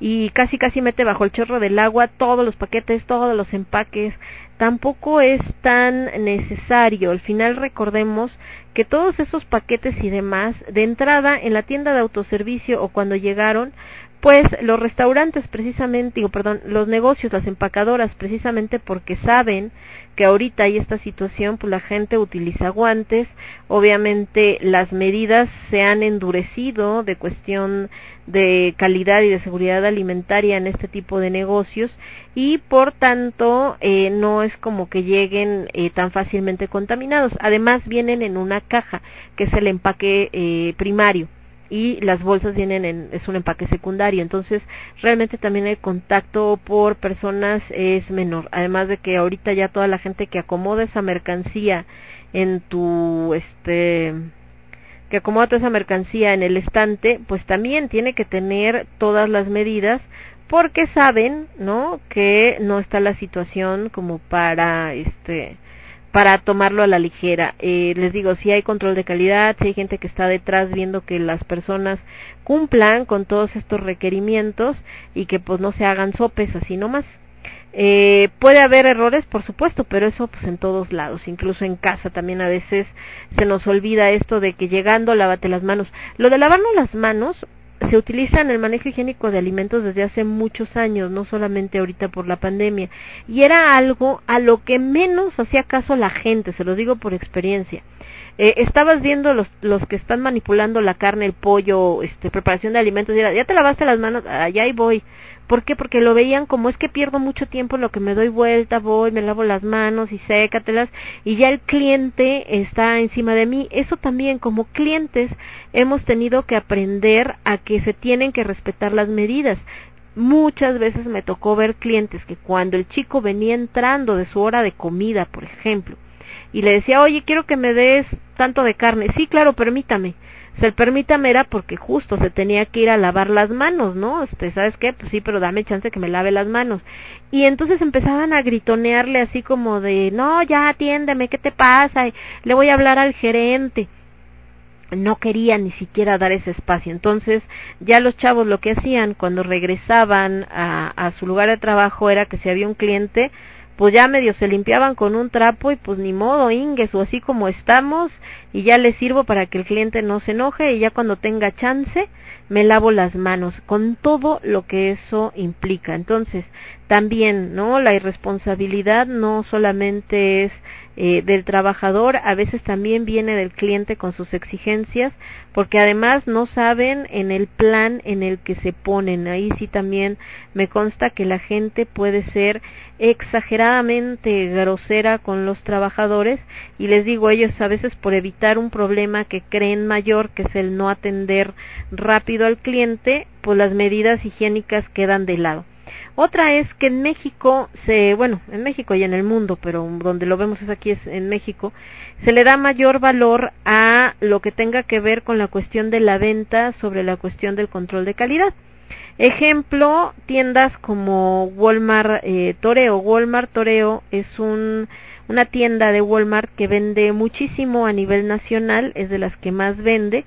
y casi casi mete bajo el chorro del agua todos los paquetes, todos los empaques, tampoco es tan necesario. Al final recordemos que todos esos paquetes y demás, de entrada en la tienda de autoservicio o cuando llegaron, pues los restaurantes precisamente, digo, perdón, los negocios, las empacadoras precisamente porque saben que ahorita hay esta situación, pues la gente utiliza guantes, obviamente las medidas se han endurecido de cuestión de calidad y de seguridad alimentaria en este tipo de negocios y por tanto eh, no es como que lleguen eh, tan fácilmente contaminados. Además vienen en una caja que es el empaque eh, primario y las bolsas vienen en es un empaque secundario entonces realmente también el contacto por personas es menor además de que ahorita ya toda la gente que acomoda esa mercancía en tu este que acomoda toda esa mercancía en el estante pues también tiene que tener todas las medidas porque saben, ¿no? Que no está la situación como para, este, para tomarlo a la ligera. Eh, les digo, si hay control de calidad, si hay gente que está detrás viendo que las personas cumplan con todos estos requerimientos y que pues no se hagan sopes así nomás. Eh, puede haber errores, por supuesto, pero eso pues en todos lados, incluso en casa también a veces se nos olvida esto de que llegando lávate las manos. Lo de lavarnos las manos se utiliza en el manejo higiénico de alimentos desde hace muchos años, no solamente ahorita por la pandemia, y era algo a lo que menos hacía caso la gente, se los digo por experiencia. Eh, estabas viendo los, los que están manipulando la carne, el pollo, este, preparación de alimentos, y era, ya te lavaste las manos, allá y voy. ¿Por qué? Porque lo veían como es que pierdo mucho tiempo en lo que me doy vuelta, voy, me lavo las manos y sécatelas y ya el cliente está encima de mí. Eso también como clientes hemos tenido que aprender a que se tienen que respetar las medidas. Muchas veces me tocó ver clientes que cuando el chico venía entrando de su hora de comida, por ejemplo, y le decía, oye, quiero que me des tanto de carne. Sí, claro, permítame se permítame era porque justo se tenía que ir a lavar las manos, ¿no? Este, ¿sabes qué? Pues sí, pero dame chance que me lave las manos. Y entonces empezaban a gritonearle así como de, no, ya atiéndeme, ¿qué te pasa? le voy a hablar al gerente. No quería ni siquiera dar ese espacio. Entonces, ya los chavos lo que hacían cuando regresaban a, a su lugar de trabajo era que si había un cliente, pues ya medio se limpiaban con un trapo y pues ni modo, ingues o así como estamos y ya les sirvo para que el cliente no se enoje y ya cuando tenga chance me lavo las manos con todo lo que eso implica. Entonces, también, ¿no? La irresponsabilidad no solamente es eh, del trabajador, a veces también viene del cliente con sus exigencias, porque además no saben en el plan en el que se ponen. Ahí sí también me consta que la gente puede ser exageradamente grosera con los trabajadores y les digo ellos a veces por evitar un problema que creen mayor, que es el no atender rápido al cliente, pues las medidas higiénicas quedan de lado. Otra es que en México se, bueno, en México y en el mundo, pero donde lo vemos es aquí es en México, se le da mayor valor a lo que tenga que ver con la cuestión de la venta sobre la cuestión del control de calidad. Ejemplo, tiendas como Walmart eh, Toreo. Walmart Toreo es un, una tienda de Walmart que vende muchísimo a nivel nacional, es de las que más vende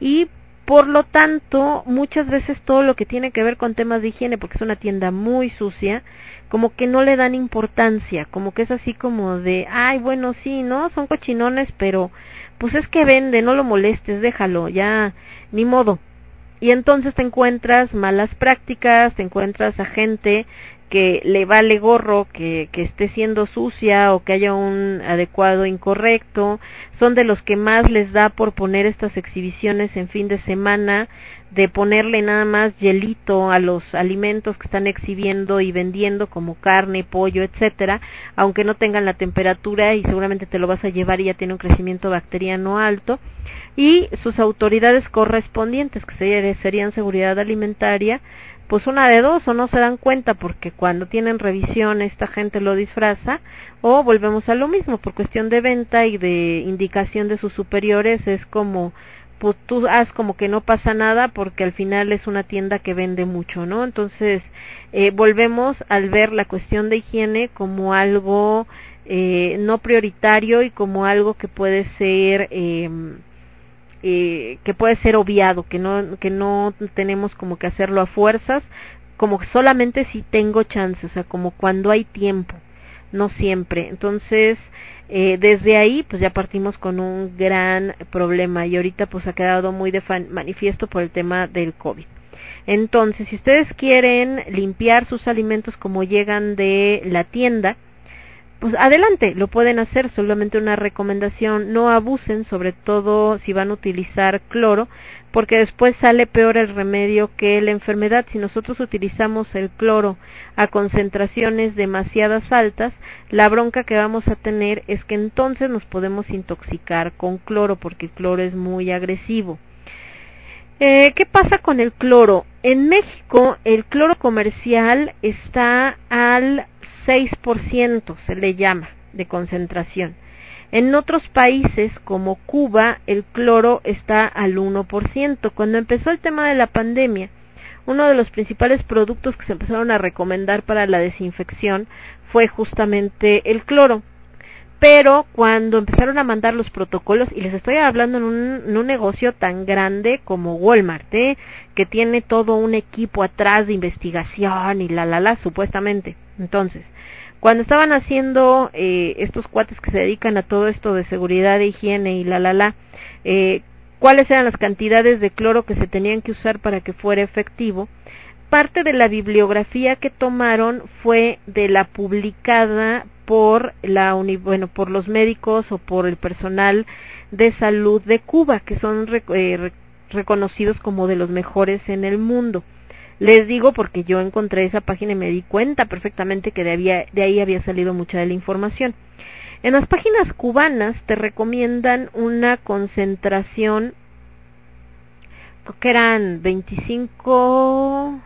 y por lo tanto, muchas veces todo lo que tiene que ver con temas de higiene, porque es una tienda muy sucia, como que no le dan importancia, como que es así como de, ay, bueno, sí, ¿no? Son cochinones, pero pues es que vende, no lo molestes, déjalo, ya, ni modo. Y entonces te encuentras malas prácticas, te encuentras a gente que le vale gorro que, que esté siendo sucia o que haya un adecuado incorrecto, son de los que más les da por poner estas exhibiciones en fin de semana, de ponerle nada más hielito a los alimentos que están exhibiendo y vendiendo como carne, pollo, etcétera, aunque no tengan la temperatura y seguramente te lo vas a llevar y ya tiene un crecimiento bacteriano alto, y sus autoridades correspondientes, que serían seguridad alimentaria, pues una de dos o no se dan cuenta porque cuando tienen revisión esta gente lo disfraza o volvemos a lo mismo por cuestión de venta y de indicación de sus superiores es como pues tú haz como que no pasa nada porque al final es una tienda que vende mucho no entonces eh, volvemos al ver la cuestión de higiene como algo eh, no prioritario y como algo que puede ser eh, eh, que puede ser obviado, que no, que no tenemos como que hacerlo a fuerzas, como solamente si tengo chance, o sea, como cuando hay tiempo, no siempre. Entonces, eh, desde ahí, pues ya partimos con un gran problema y ahorita pues ha quedado muy de manifiesto por el tema del COVID. Entonces, si ustedes quieren limpiar sus alimentos como llegan de la tienda, pues adelante, lo pueden hacer, solamente una recomendación, no abusen, sobre todo si van a utilizar cloro, porque después sale peor el remedio que la enfermedad. Si nosotros utilizamos el cloro a concentraciones demasiadas altas, la bronca que vamos a tener es que entonces nos podemos intoxicar con cloro, porque el cloro es muy agresivo. Eh, ¿Qué pasa con el cloro? En México el cloro comercial está al 6% se le llama de concentración. En otros países como Cuba el cloro está al 1%. Cuando empezó el tema de la pandemia, uno de los principales productos que se empezaron a recomendar para la desinfección fue justamente el cloro. Pero cuando empezaron a mandar los protocolos, y les estoy hablando en un, negocio tan grande como Walmart, ¿eh? que tiene todo un equipo atrás de investigación y la la la, supuestamente. Entonces, cuando estaban haciendo eh, estos cuates que se dedican a todo esto de seguridad e higiene y la la la, eh, cuáles eran las cantidades de cloro que se tenían que usar para que fuera efectivo, parte de la bibliografía que tomaron fue de la publicada por la bueno por los médicos o por el personal de salud de Cuba que son eh, reconocidos como de los mejores en el mundo les digo porque yo encontré esa página y me di cuenta perfectamente que de, de ahí había salido mucha de la información en las páginas cubanas te recomiendan una concentración que eran 25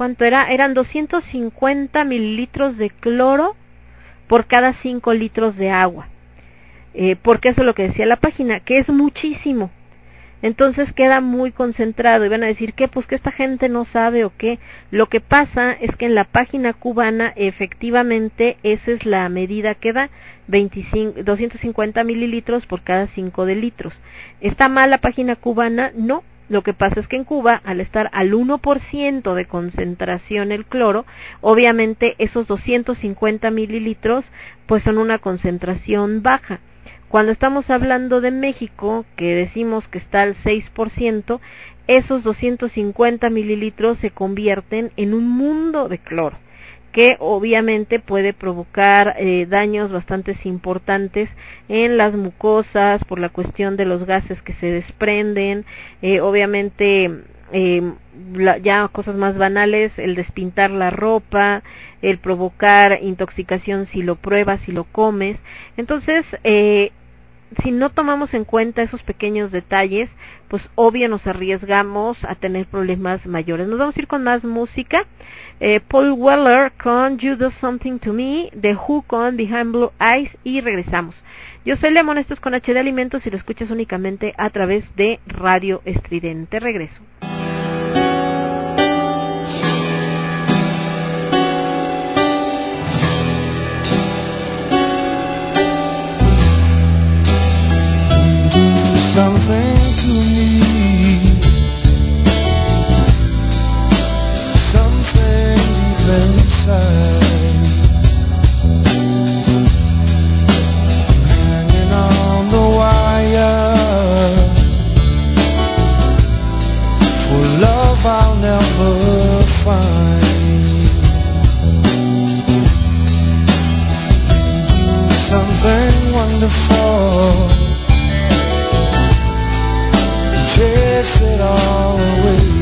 ¿cuánto era? Eran 250 mililitros de cloro por cada 5 litros de agua. Eh, porque eso es lo que decía la página, que es muchísimo. Entonces queda muy concentrado y van a decir que pues que esta gente no sabe o qué. Lo que pasa es que en la página cubana efectivamente esa es la medida que da 25, 250 mililitros por cada 5 de litros. ¿Está mal la página cubana? No, lo que pasa es que en Cuba, al estar al 1% de concentración el cloro, obviamente esos 250 mililitros pues son una concentración baja. Cuando estamos hablando de México, que decimos que está al 6%, esos 250 mililitros se convierten en un mundo de cloro que obviamente puede provocar eh, daños bastante importantes en las mucosas por la cuestión de los gases que se desprenden, eh, obviamente eh, ya cosas más banales, el despintar la ropa, el provocar intoxicación si lo pruebas, si lo comes. Entonces, eh, si no tomamos en cuenta esos pequeños detalles, pues obvio nos arriesgamos a tener problemas mayores. Nos vamos a ir con más música. Eh, Paul Weller con You Do Something to Me, The Who con Behind Blue Eyes y regresamos. Yo soy Lemon, esto es con HD Alimentos y lo escuchas únicamente a través de Radio Estridente. Regreso. Something to me. Something deep inside. Hanging it all away.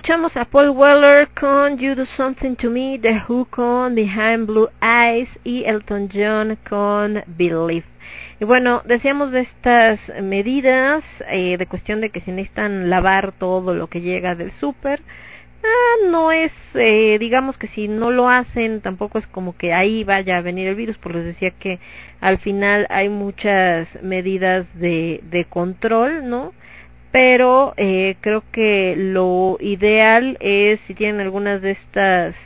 Escuchamos a Paul Weller con You Do Something to Me, The Who con Behind Blue Eyes y Elton John con Believe. Y bueno, decíamos de estas medidas, eh, de cuestión de que se necesitan lavar todo lo que llega del súper. Ah, no es, eh, digamos que si no lo hacen, tampoco es como que ahí vaya a venir el virus, porque les decía que al final hay muchas medidas de, de control, ¿no? Pero eh, creo que lo ideal es, si tienen algunas de estas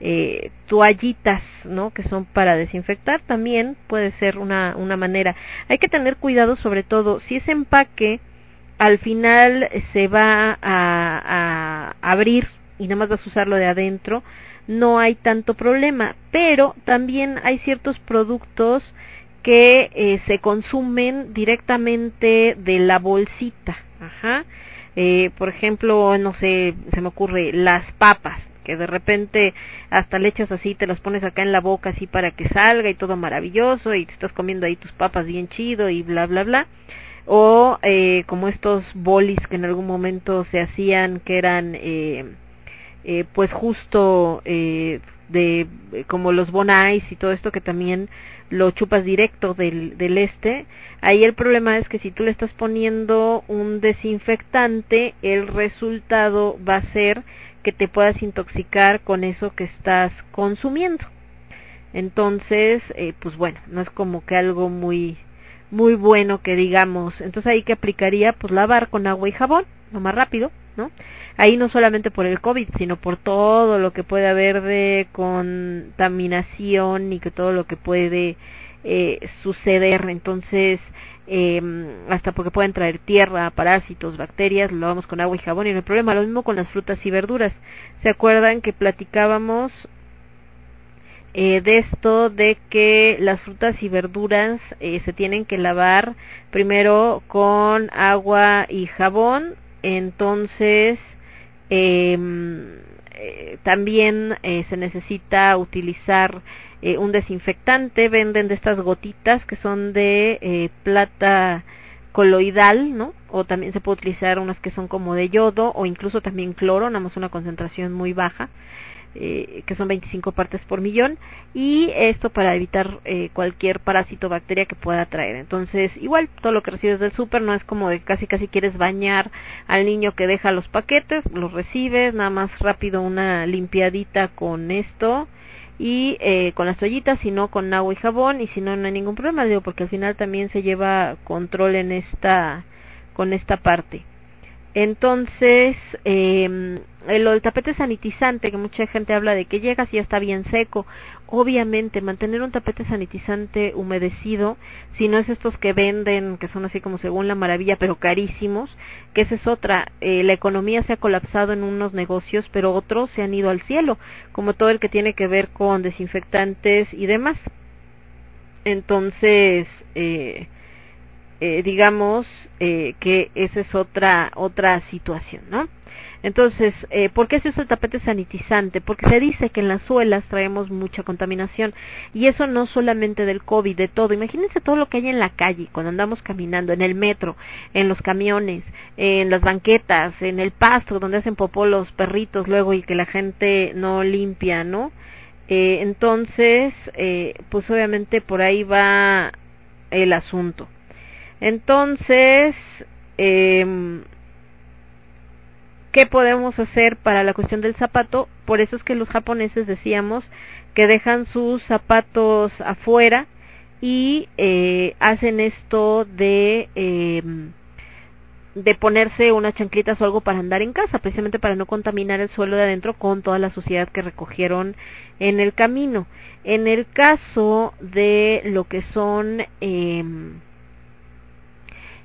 eh, toallitas, ¿no? Que son para desinfectar, también puede ser una, una manera. Hay que tener cuidado sobre todo, si ese empaque al final se va a, a abrir y nada más vas a usarlo de adentro, no hay tanto problema. Pero también hay ciertos productos que eh, se consumen directamente de la bolsita. Ajá. Eh, por ejemplo, no sé, se me ocurre las papas, que de repente hasta le echas así, te las pones acá en la boca así para que salga y todo maravilloso y te estás comiendo ahí tus papas bien chido y bla bla bla o eh, como estos bolis que en algún momento se hacían que eran eh, eh, pues justo eh, de como los bonais y todo esto que también lo chupas directo del, del este ahí el problema es que si tú le estás poniendo un desinfectante el resultado va a ser que te puedas intoxicar con eso que estás consumiendo. Entonces eh, pues bueno no es como que algo muy muy bueno que digamos. Entonces ahí que aplicaría pues lavar con agua y jabón lo más rápido no ahí no solamente por el covid sino por todo lo que puede haber de contaminación y que todo lo que puede eh, suceder entonces eh, hasta porque pueden traer tierra, parásitos, bacterias, lo lavamos con agua y jabón y no hay problema. Lo mismo con las frutas y verduras. ¿Se acuerdan que platicábamos eh, de esto de que las frutas y verduras eh, se tienen que lavar primero con agua y jabón? Entonces, eh, eh, también eh, se necesita utilizar eh, un desinfectante, venden de estas gotitas que son de eh, plata coloidal, ¿no? O también se puede utilizar unas que son como de yodo o incluso también cloro, nada una concentración muy baja eh, que son 25 partes por millón y esto para evitar eh, cualquier parásito bacteria que pueda traer entonces igual todo lo que recibes del súper no es como de casi casi quieres bañar al niño que deja los paquetes los recibes nada más rápido una limpiadita con esto y eh, con las toallitas, sino con agua y jabón, y si no, no hay ningún problema, digo, porque al final también se lleva control en esta, con esta parte. Entonces, eh, del tapete sanitizante, que mucha gente habla de que llegas y ya está bien seco. Obviamente, mantener un tapete sanitizante humedecido, si no es estos que venden, que son así como según la maravilla, pero carísimos, que esa es otra. Eh, la economía se ha colapsado en unos negocios, pero otros se han ido al cielo, como todo el que tiene que ver con desinfectantes y demás. Entonces, eh, eh, digamos eh, que esa es otra otra situación, ¿no? Entonces, eh, ¿por qué se usa el tapete sanitizante? Porque se dice que en las suelas traemos mucha contaminación y eso no solamente del COVID, de todo. Imagínense todo lo que hay en la calle cuando andamos caminando, en el metro, en los camiones, en las banquetas, en el pasto donde hacen popó los perritos luego y que la gente no limpia, ¿no? Eh, entonces, eh, pues obviamente por ahí va el asunto. Entonces, eh, ¿qué podemos hacer para la cuestión del zapato? Por eso es que los japoneses decíamos que dejan sus zapatos afuera y eh, hacen esto de eh, de ponerse unas chanclitas o algo para andar en casa, precisamente para no contaminar el suelo de adentro con toda la suciedad que recogieron en el camino. En el caso de lo que son eh,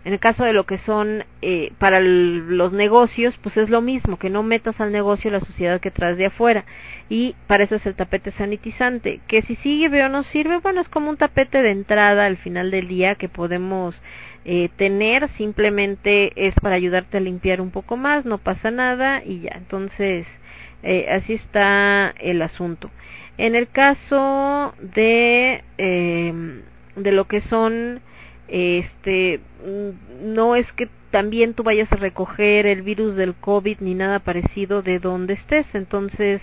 en el caso de lo que son eh, para los negocios, pues es lo mismo, que no metas al negocio la suciedad que traes de afuera. Y para eso es el tapete sanitizante. Que si sirve o no sirve, bueno, es como un tapete de entrada al final del día que podemos eh, tener. Simplemente es para ayudarte a limpiar un poco más, no pasa nada y ya. Entonces, eh, así está el asunto. En el caso de, eh, de lo que son este mm, no es que también tú vayas a recoger el virus del COVID ni nada parecido de donde estés. Entonces,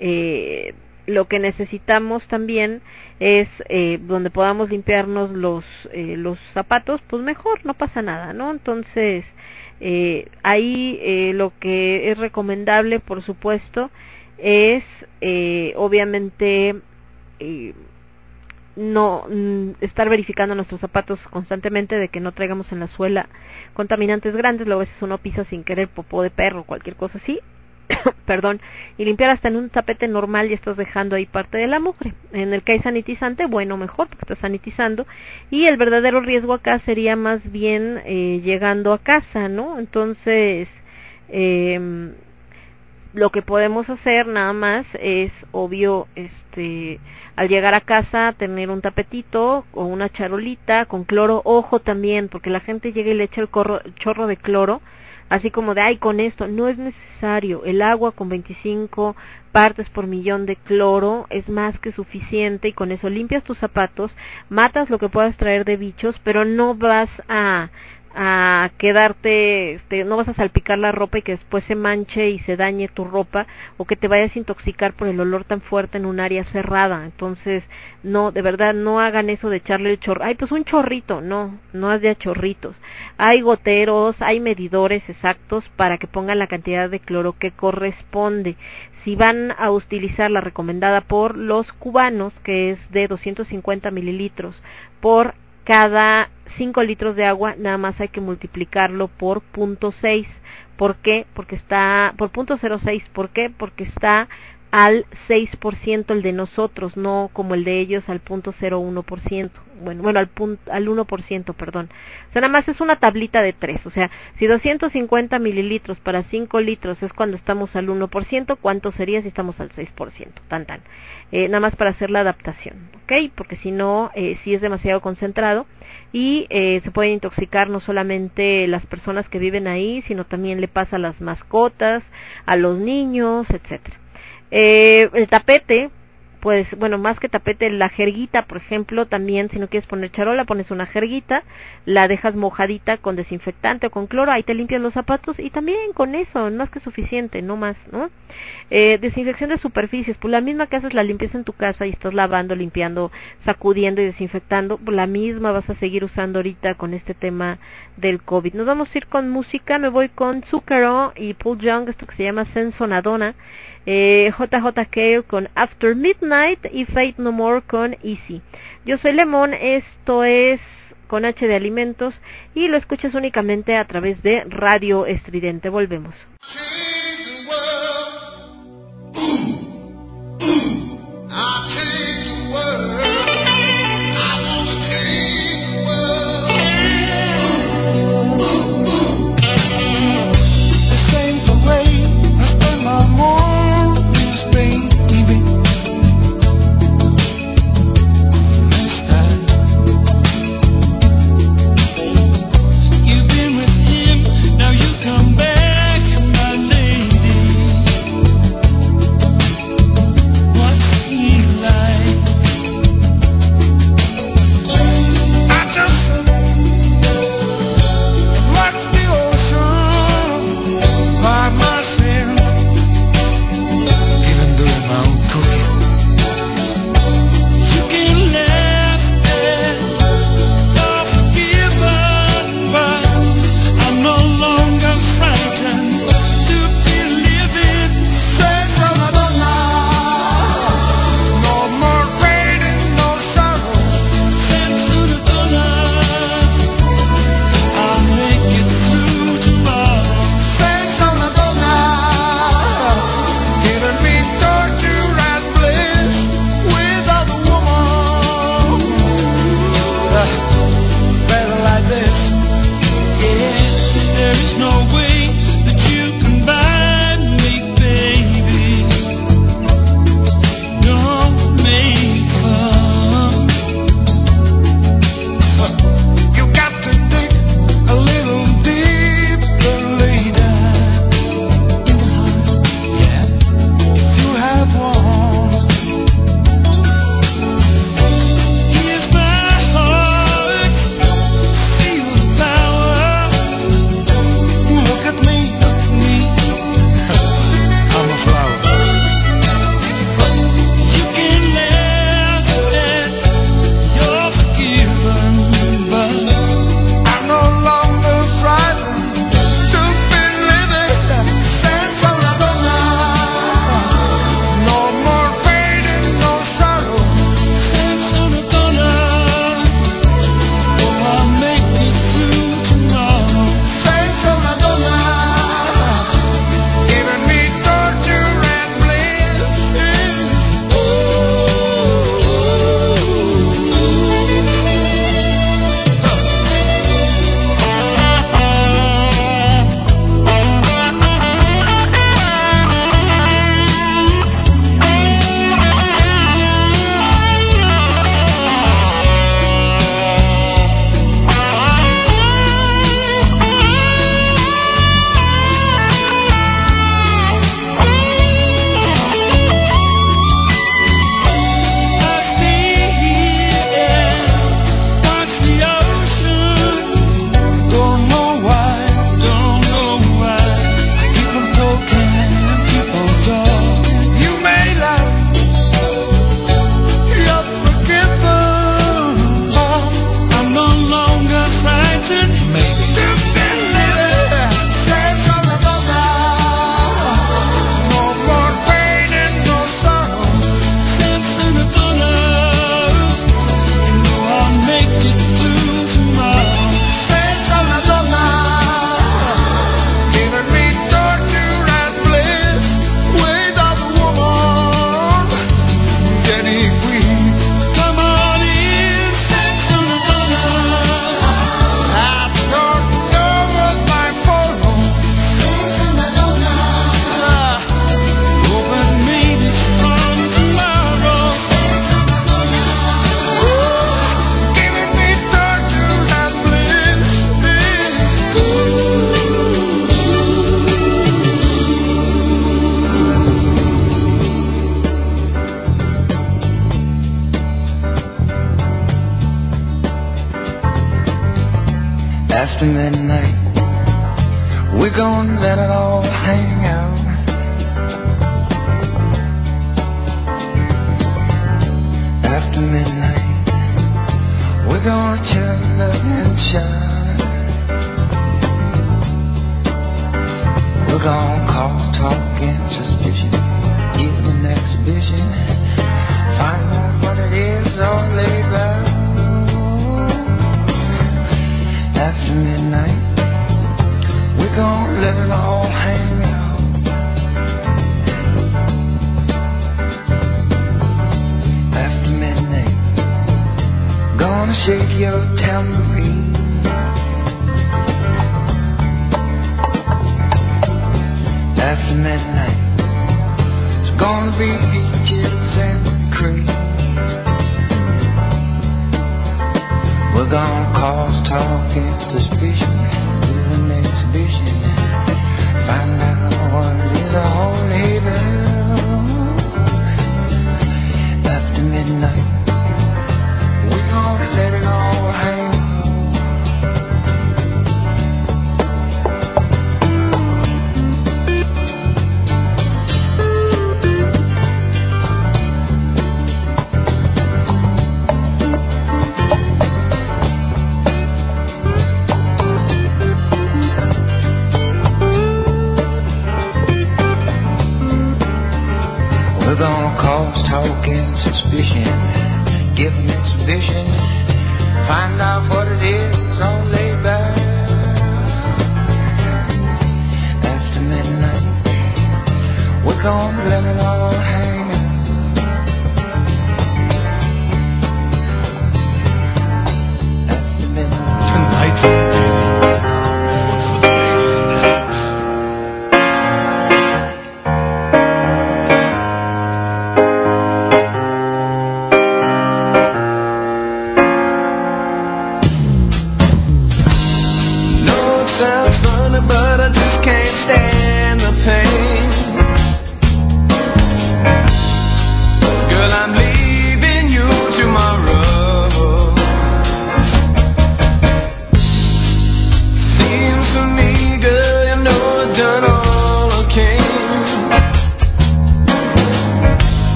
eh, lo que necesitamos también es eh, donde podamos limpiarnos los eh, los zapatos pues mejor no pasa nada no entonces eh, ahí eh, lo que es recomendable por supuesto es eh, obviamente no mm, estar verificando nuestros zapatos constantemente de que no traigamos en la suela contaminantes grandes luego a veces uno pisa sin querer popó de perro cualquier cosa así *coughs* perdón, y limpiar hasta en un tapete normal y estás dejando ahí parte de la mugre. En el que hay sanitizante, bueno, mejor porque estás sanitizando. Y el verdadero riesgo acá sería más bien eh, llegando a casa, ¿no? Entonces, eh, lo que podemos hacer nada más es, obvio, este, al llegar a casa tener un tapetito o una charolita con cloro, ojo también, porque la gente llega y le echa el corro, chorro de cloro así como de, ay, con esto, no es necesario. El agua con 25 partes por millón de cloro es más que suficiente y con eso limpias tus zapatos, matas lo que puedas traer de bichos, pero no vas a a quedarte, este, no vas a salpicar la ropa y que después se manche y se dañe tu ropa o que te vayas a intoxicar por el olor tan fuerte en un área cerrada. Entonces, no, de verdad, no hagan eso de echarle el chorro. Ay, pues un chorrito, no, no haz de chorritos. Hay goteros, hay medidores exactos para que pongan la cantidad de cloro que corresponde. Si van a utilizar la recomendada por los cubanos, que es de 250 mililitros por cada 5 litros de agua nada más hay que multiplicarlo por punto seis. ¿Por qué? Porque está por punto cero seis. ¿Por qué? Porque está al 6% el de nosotros, no como el de ellos al punto cero uno por ciento. Bueno, bueno, al punto, al 1%, perdón. O sea, nada más es una tablita de tres. O sea, si 250 mililitros para 5 litros es cuando estamos al 1%, ¿cuánto sería si estamos al 6%? Tan, tan. Eh, nada más para hacer la adaptación, ¿ok? Porque si no, eh, si es demasiado concentrado y eh, se pueden intoxicar no solamente las personas que viven ahí, sino también le pasa a las mascotas, a los niños, etcétera. Eh, el tapete, pues bueno, más que tapete, la jerguita, por ejemplo, también si no quieres poner charola, pones una jerguita, la dejas mojadita con desinfectante o con cloro, ahí te limpias los zapatos y también con eso, más que suficiente, no más, ¿no? Eh, desinfección de superficies, pues la misma que haces la limpieza en tu casa y estás lavando, limpiando, sacudiendo y desinfectando, pues la misma vas a seguir usando ahorita con este tema del COVID. Nos vamos a ir con música, me voy con Zucchero y Paul Young, esto que se llama Sensonadona eh, JJ con After Midnight y Fate No More con Easy. Yo soy Lemon, esto es con H de Alimentos y lo escuchas únicamente a través de Radio Estridente. Volvemos.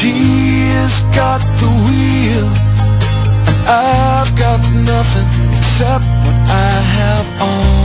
She has got the wheel, and I've got nothing except what I have on.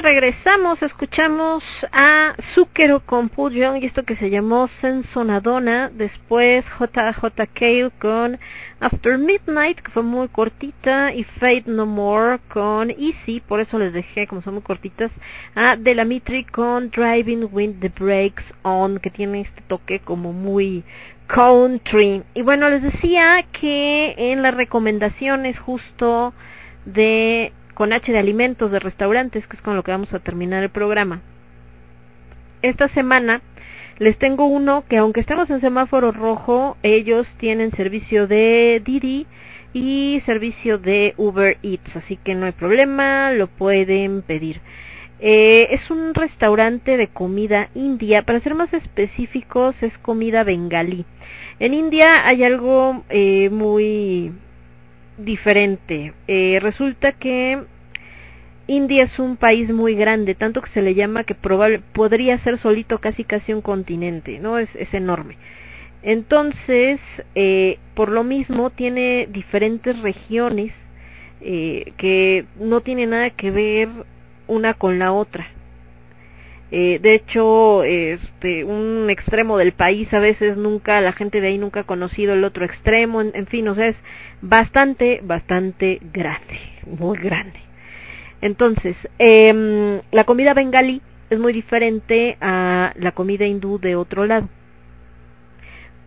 regresamos, escuchamos a Zúquero con Pujon y esto que se llamó Sensonadona, después JJ Cale con After Midnight, que fue muy cortita, y Fate No More con Easy, por eso les dejé, como son muy cortitas, a De La Mitri con Driving With The Brakes On, que tiene este toque como muy country. Y bueno, les decía que en las recomendaciones justo de con H de alimentos, de restaurantes, que es con lo que vamos a terminar el programa. Esta semana les tengo uno que aunque estamos en semáforo rojo, ellos tienen servicio de Didi y servicio de Uber Eats, así que no hay problema, lo pueden pedir. Eh, es un restaurante de comida india, para ser más específicos es comida bengalí. En India hay algo eh, muy diferente. Eh, resulta que India es un país muy grande, tanto que se le llama que probable, podría ser solito casi casi un continente, ¿no? Es, es enorme. Entonces, eh, por lo mismo, tiene diferentes regiones eh, que no tienen nada que ver una con la otra. Eh, de hecho, este, un extremo del país a veces nunca, la gente de ahí nunca ha conocido el otro extremo, en, fin, o sea, es bastante, bastante grande, muy grande. Entonces, eh, la comida bengalí es muy diferente a la comida hindú de otro lado.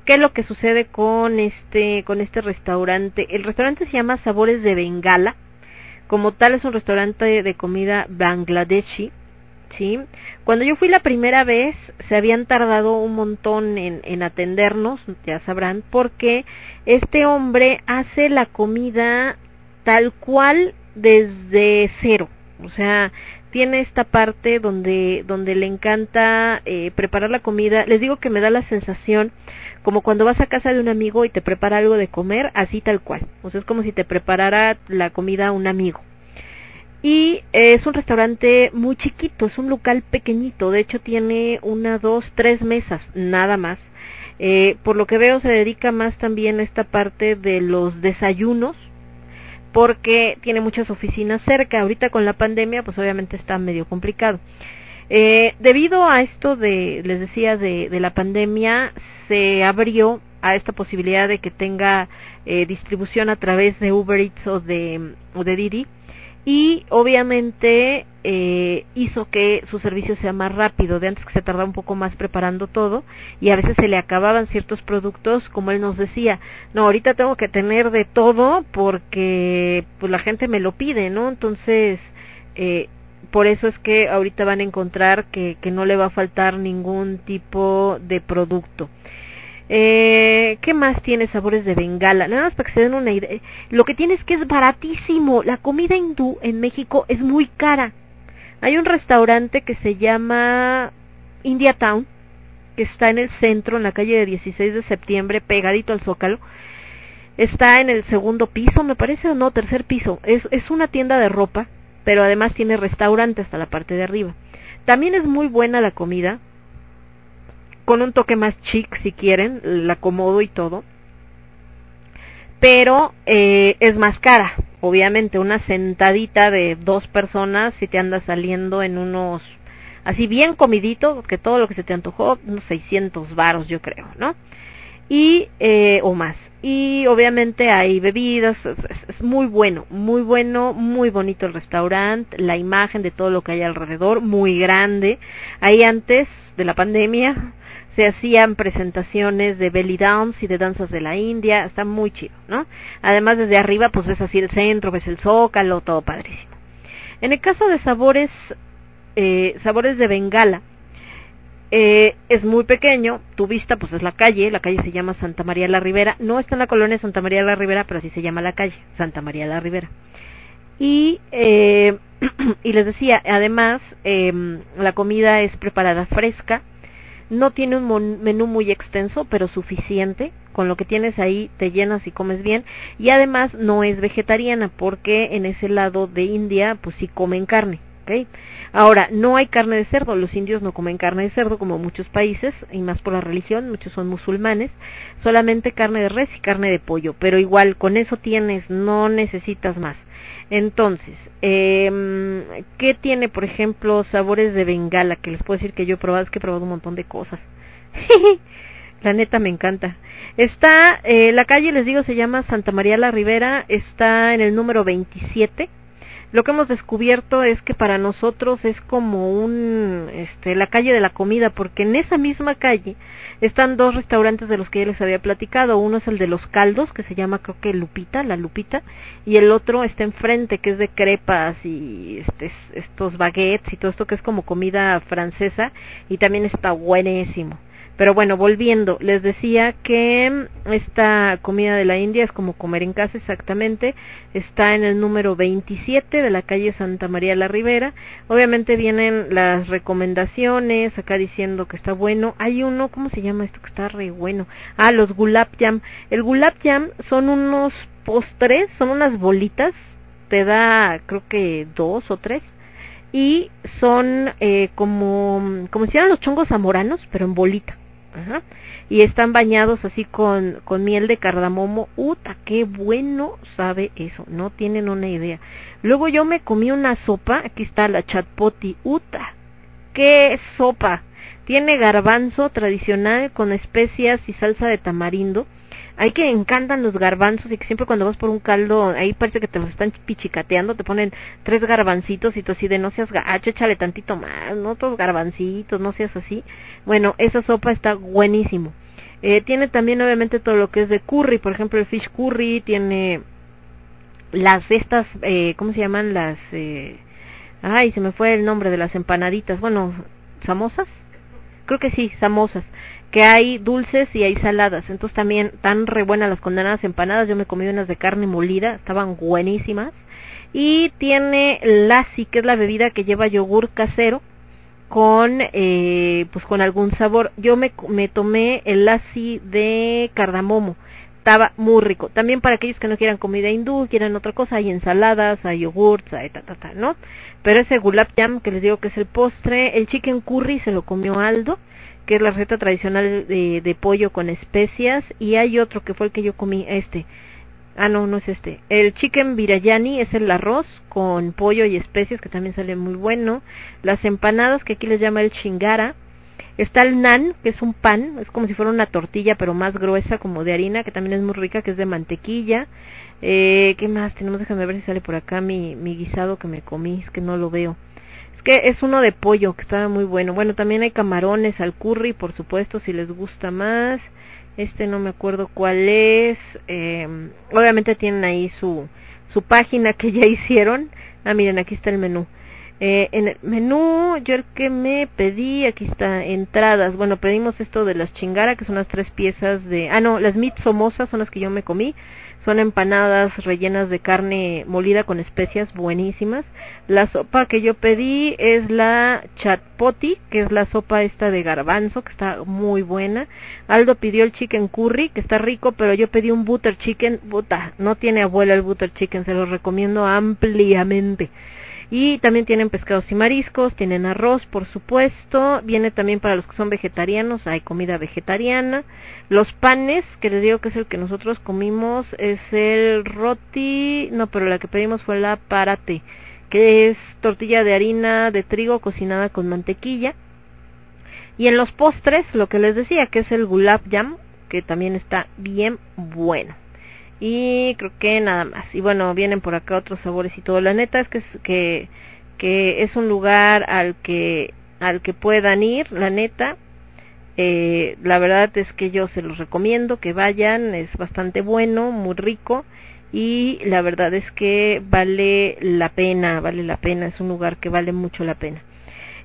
¿Qué es lo que sucede con este con este restaurante? El restaurante se llama Sabores de Bengala. Como tal es un restaurante de comida bangladeshi, ¿sí? Cuando yo fui la primera vez se habían tardado un montón en, en atendernos, ya sabrán, porque este hombre hace la comida tal cual desde cero. O sea, tiene esta parte donde donde le encanta eh, preparar la comida. Les digo que me da la sensación como cuando vas a casa de un amigo y te prepara algo de comer, así tal cual. O sea, es como si te preparara la comida un amigo. Y es un restaurante muy chiquito, es un local pequeñito. De hecho, tiene una, dos, tres mesas, nada más. Eh, por lo que veo, se dedica más también a esta parte de los desayunos porque tiene muchas oficinas cerca. Ahorita con la pandemia, pues obviamente está medio complicado. Eh, debido a esto de, les decía, de, de, la pandemia, se abrió a esta posibilidad de que tenga eh, distribución a través de Uber Eats o de, o de Didi y obviamente eh, hizo que su servicio sea más rápido, de antes que se tardaba un poco más preparando todo y a veces se le acababan ciertos productos, como él nos decía, no, ahorita tengo que tener de todo porque pues la gente me lo pide, ¿no? Entonces, eh, por eso es que ahorita van a encontrar que, que no le va a faltar ningún tipo de producto. Eh, ¿Qué más tiene sabores de Bengala? Nada más para que se den una idea. Lo que tiene es que es baratísimo. La comida hindú en México es muy cara. Hay un restaurante que se llama India Town, que está en el centro, en la calle de 16 de septiembre, pegadito al Zócalo. Está en el segundo piso, me parece, o no, tercer piso. Es, es una tienda de ropa, pero además tiene restaurante hasta la parte de arriba. También es muy buena la comida, con un toque más chic si quieren, la acomodo y todo. Pero eh, es más cara, obviamente, una sentadita de dos personas si te anda saliendo en unos, así bien comidito, que todo lo que se te antojó, unos 600 varos yo creo, ¿no? Y, eh, o más. Y obviamente hay bebidas, es, es, es, muy bueno, muy bueno, muy bonito el restaurante, la imagen de todo lo que hay alrededor, muy grande. Ahí antes de la pandemia, se hacían presentaciones de belly dance y de danzas de la India, está muy chido, ¿no? Además desde arriba pues ves así el centro, ves el zócalo, todo padrísimo. En el caso de sabores, eh, sabores de Bengala, eh, es muy pequeño, tu vista pues es la calle, la calle se llama Santa María la Ribera, no está en la colonia Santa María la Ribera, pero así se llama la calle, Santa María la Ribera. Y, eh, *clears throat* y les decía, además, eh, la comida es preparada fresca, no tiene un menú muy extenso, pero suficiente. Con lo que tienes ahí te llenas y comes bien. Y además no es vegetariana, porque en ese lado de India, pues sí comen carne. ¿okay? Ahora, no hay carne de cerdo. Los indios no comen carne de cerdo, como muchos países, y más por la religión. Muchos son musulmanes. Solamente carne de res y carne de pollo. Pero igual, con eso tienes, no necesitas más. Entonces, eh, ¿qué tiene, por ejemplo, sabores de Bengala? Que les puedo decir que yo he probado, es que he probado un montón de cosas. *laughs* la neta me encanta. Está, eh, la calle, les digo, se llama Santa María la Ribera, está en el número 27. Lo que hemos descubierto es que para nosotros es como un, este, la calle de la comida, porque en esa misma calle están dos restaurantes de los que ya les había platicado. Uno es el de los caldos, que se llama creo que Lupita, la Lupita, y el otro está enfrente, que es de crepas y este, estos baguettes y todo esto que es como comida francesa, y también está buenísimo. Pero bueno, volviendo, les decía que esta comida de la India es como comer en casa exactamente, está en el número 27 de la calle Santa María la Ribera. Obviamente vienen las recomendaciones acá diciendo que está bueno. Hay uno, ¿cómo se llama esto que está re bueno? Ah, los gulab jam. El gulab jam son unos postres, son unas bolitas, te da creo que dos o tres y son eh, como como si fueran los chongos zamoranos pero en bolita Ajá. y están bañados así con con miel de cardamomo. Uta qué bueno sabe eso. No tienen una idea. Luego yo me comí una sopa. Aquí está la chatpoti. Uta qué sopa. Tiene garbanzo tradicional con especias y salsa de tamarindo hay que encantan los garbanzos y que siempre cuando vas por un caldo, ahí parece que te los están pichicateando, te ponen tres garbancitos y tú así de no seas gacho, échale tantito más, no otros garbancitos, no seas así. Bueno, esa sopa está buenísimo. Eh, tiene también obviamente todo lo que es de curry, por ejemplo el fish curry, tiene las estas, eh, ¿cómo se llaman? Las, eh, ay, se me fue el nombre de las empanaditas, bueno, samosas, creo que sí, samosas que hay dulces y hay saladas. Entonces también tan re buenas las condenadas empanadas. Yo me comí unas de carne molida, estaban buenísimas. Y tiene lassi, que es la bebida que lleva yogur casero con eh, pues con algún sabor. Yo me, me tomé el lassi de cardamomo. Estaba muy rico. También para aquellos que no quieran comida hindú, quieran otra cosa, hay ensaladas, hay yogurts, hay ta, ta, ta, ¿no? Pero ese gulab jam que les digo que es el postre, el chicken curry se lo comió Aldo que es la receta tradicional de, pollo con especias, y hay otro que fue el que yo comí, este. Ah, no, no es este. El chicken birayani es el arroz con pollo y especias, que también sale muy bueno. Las empanadas, que aquí les llama el chingara. Está el nan, que es un pan, es como si fuera una tortilla, pero más gruesa, como de harina, que también es muy rica, que es de mantequilla. Eh, ¿Qué más tenemos? Déjame ver si sale por acá mi, mi guisado que me comí, es que no lo veo que es uno de pollo que estaba muy bueno. Bueno, también hay camarones al curry, por supuesto, si les gusta más. Este no me acuerdo cuál es. Eh, obviamente tienen ahí su su página que ya *laughs* hicieron. Ah, miren, aquí está el menú. Eh, en el menú, yo el que me pedí, aquí está, entradas. Bueno, pedimos esto de las chingara, que son las tres piezas de... Ah, no, las mitsomosas son las que yo me comí. Son empanadas rellenas de carne molida con especias buenísimas. La sopa que yo pedí es la chatpoti, que es la sopa esta de garbanzo, que está muy buena. Aldo pidió el chicken curry, que está rico, pero yo pedí un butter chicken. Puta, no tiene abuela el butter chicken, se lo recomiendo ampliamente. Y también tienen pescados y mariscos, tienen arroz, por supuesto. Viene también para los que son vegetarianos, hay comida vegetariana. Los panes, que les digo que es el que nosotros comimos, es el roti, no, pero la que pedimos fue la parate, que es tortilla de harina de trigo cocinada con mantequilla. Y en los postres, lo que les decía, que es el gulab jam, que también está bien bueno y creo que nada más. Y bueno vienen por acá otros sabores y todo. La neta es que es, que que es un lugar al que al que puedan ir la neta. Eh, la verdad es que yo se los recomiendo que vayan es bastante bueno muy rico. Y la verdad es que vale la pena vale la pena es un lugar que vale mucho la pena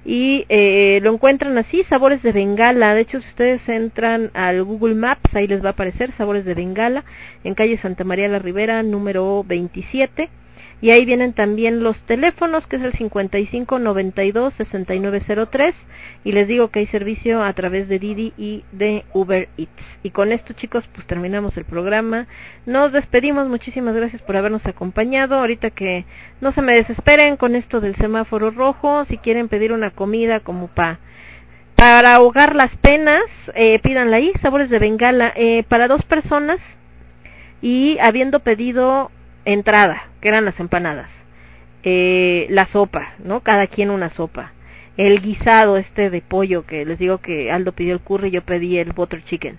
y eh, lo encuentran así, Sabores de Bengala. De hecho, si ustedes entran al Google Maps, ahí les va a aparecer Sabores de Bengala, en calle Santa María la Ribera, número 27. Y ahí vienen también los teléfonos, que es el 5592-6903. Y les digo que hay servicio a través de Didi y de Uber Eats. Y con esto, chicos, pues terminamos el programa. Nos despedimos. Muchísimas gracias por habernos acompañado. Ahorita que no se me desesperen con esto del semáforo rojo. Si quieren pedir una comida como pa para ahogar las penas, eh, pídanla ahí, sabores de bengala, eh, para dos personas. Y habiendo pedido entrada, que eran las empanadas, eh, la sopa, ¿no? Cada quien una sopa, el guisado este de pollo que les digo que Aldo pidió el curry, yo pedí el butter chicken,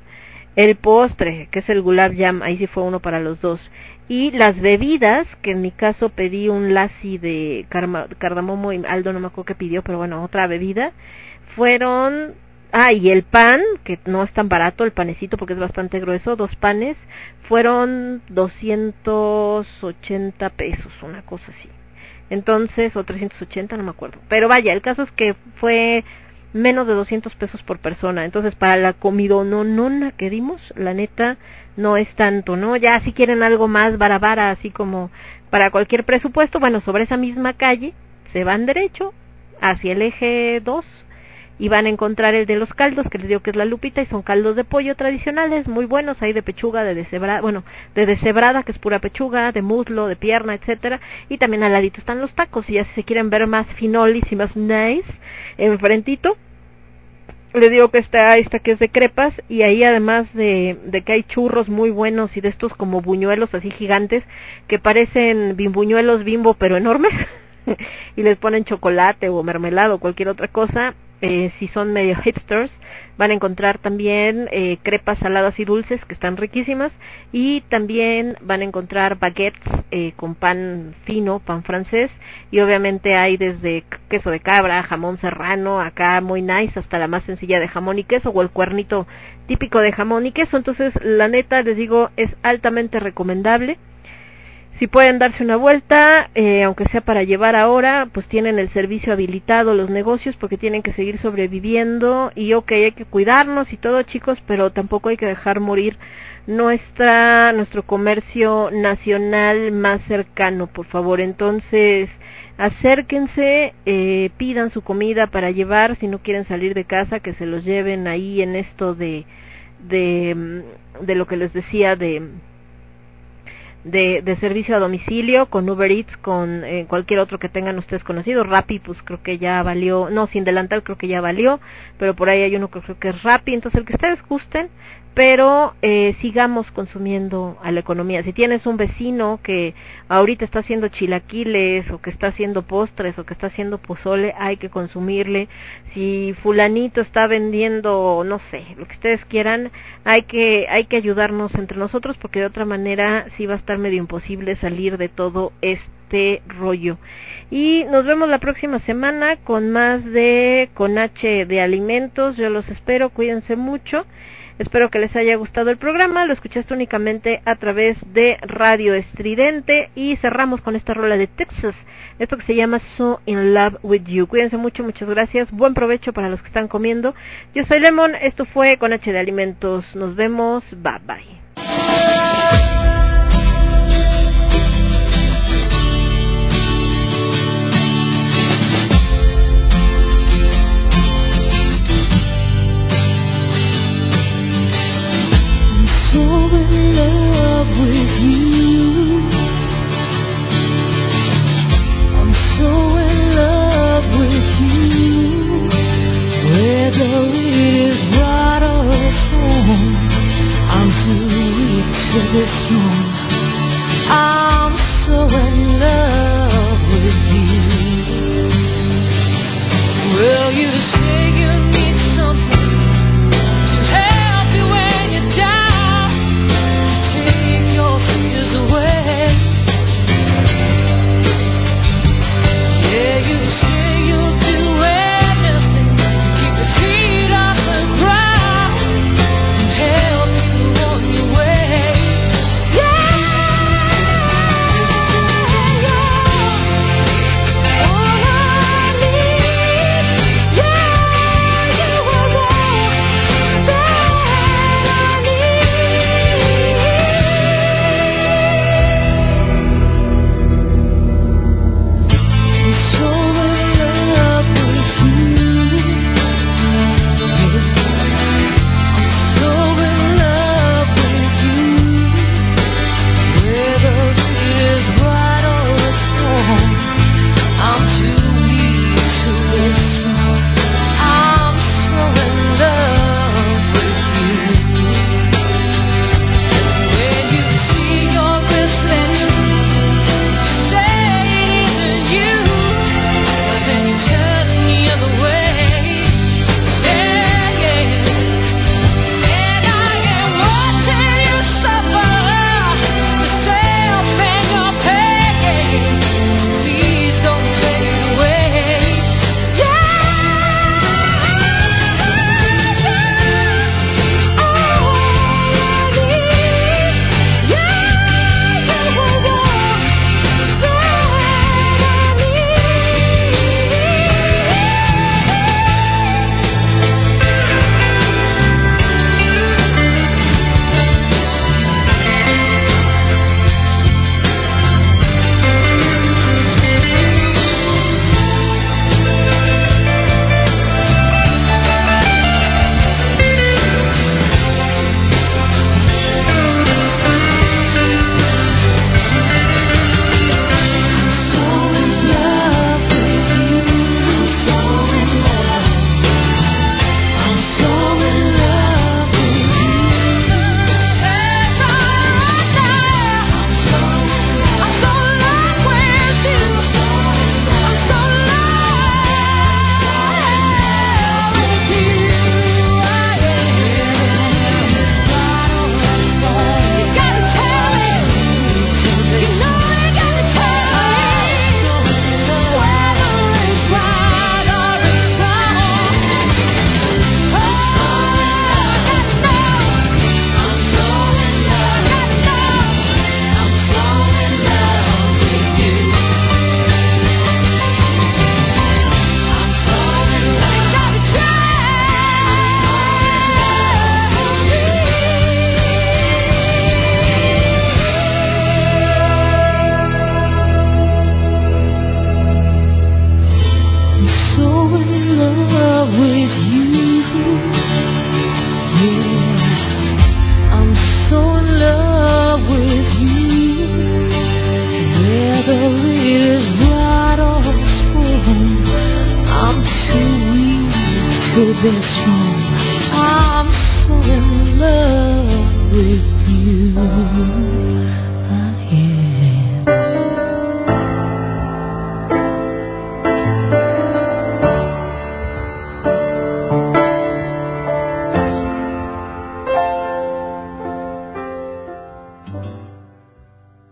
el postre que es el gulab jam, ahí sí fue uno para los dos, y las bebidas, que en mi caso pedí un lassi de cardamomo y Aldo no me acuerdo qué pidió, pero bueno, otra bebida, fueron Ah, y el pan, que no es tan barato, el panecito porque es bastante grueso, dos panes, fueron 280 pesos, una cosa así. Entonces, o 380, no me acuerdo. Pero vaya, el caso es que fue menos de 200 pesos por persona. Entonces, para la comidononona que dimos, la neta, no es tanto, ¿no? Ya si quieren algo más barabara, así como para cualquier presupuesto, bueno, sobre esa misma calle, se van derecho hacia el eje 2 y van a encontrar el de los caldos, que les digo que es la lupita, y son caldos de pollo tradicionales, muy buenos, hay de pechuga, de deshebrada, bueno, de deshebrada, que es pura pechuga, de muslo, de pierna, etcétera, y también al ladito están los tacos, y ya si se quieren ver más finolis y más nice, enfrentito, les digo que está esta que es de crepas y ahí además de, de que hay churros muy buenos y de estos como buñuelos así gigantes que parecen bimbuñuelos bimbo pero enormes *laughs* y les ponen chocolate o mermelada o cualquier otra cosa eh, si son medio hipsters, van a encontrar también eh, crepas saladas y dulces que están riquísimas y también van a encontrar baguettes eh, con pan fino, pan francés y obviamente hay desde queso de cabra, jamón serrano, acá muy nice hasta la más sencilla de jamón y queso o el cuernito típico de jamón y queso. Entonces, la neta, les digo, es altamente recomendable si pueden darse una vuelta, eh, aunque sea para llevar ahora, pues tienen el servicio habilitado los negocios porque tienen que seguir sobreviviendo y ok, hay que cuidarnos y todo chicos, pero tampoco hay que dejar morir nuestra nuestro comercio nacional más cercano, por favor. Entonces, acérquense, eh, pidan su comida para llevar, si no quieren salir de casa, que se los lleven ahí en esto de de, mm, de lo que les decía de de, de servicio a domicilio con Uber Eats, con eh, cualquier otro que tengan ustedes conocido. Rappi, pues creo que ya valió, no, sin delantal creo que ya valió, pero por ahí hay uno que creo que es Rappi. Entonces, el que ustedes gusten, pero eh, sigamos consumiendo a la economía. Si tienes un vecino que ahorita está haciendo chilaquiles o que está haciendo postres o que está haciendo pozole, hay que consumirle. Si fulanito está vendiendo, no sé, lo que ustedes quieran, hay que hay que ayudarnos entre nosotros porque de otra manera sí va a estar medio imposible salir de todo este rollo. Y nos vemos la próxima semana con más de con H de alimentos. Yo los espero, cuídense mucho. Espero que les haya gustado el programa. Lo escuchaste únicamente a través de Radio Estridente. Y cerramos con esta rola de Texas. Esto que se llama So in Love with You. Cuídense mucho, muchas gracias. Buen provecho para los que están comiendo. Yo soy Lemon. Esto fue con H de Alimentos. Nos vemos. Bye bye. In love with you. I'm so in love with you. Whether it is I'm too weak to. I'm so in love with you. Well, you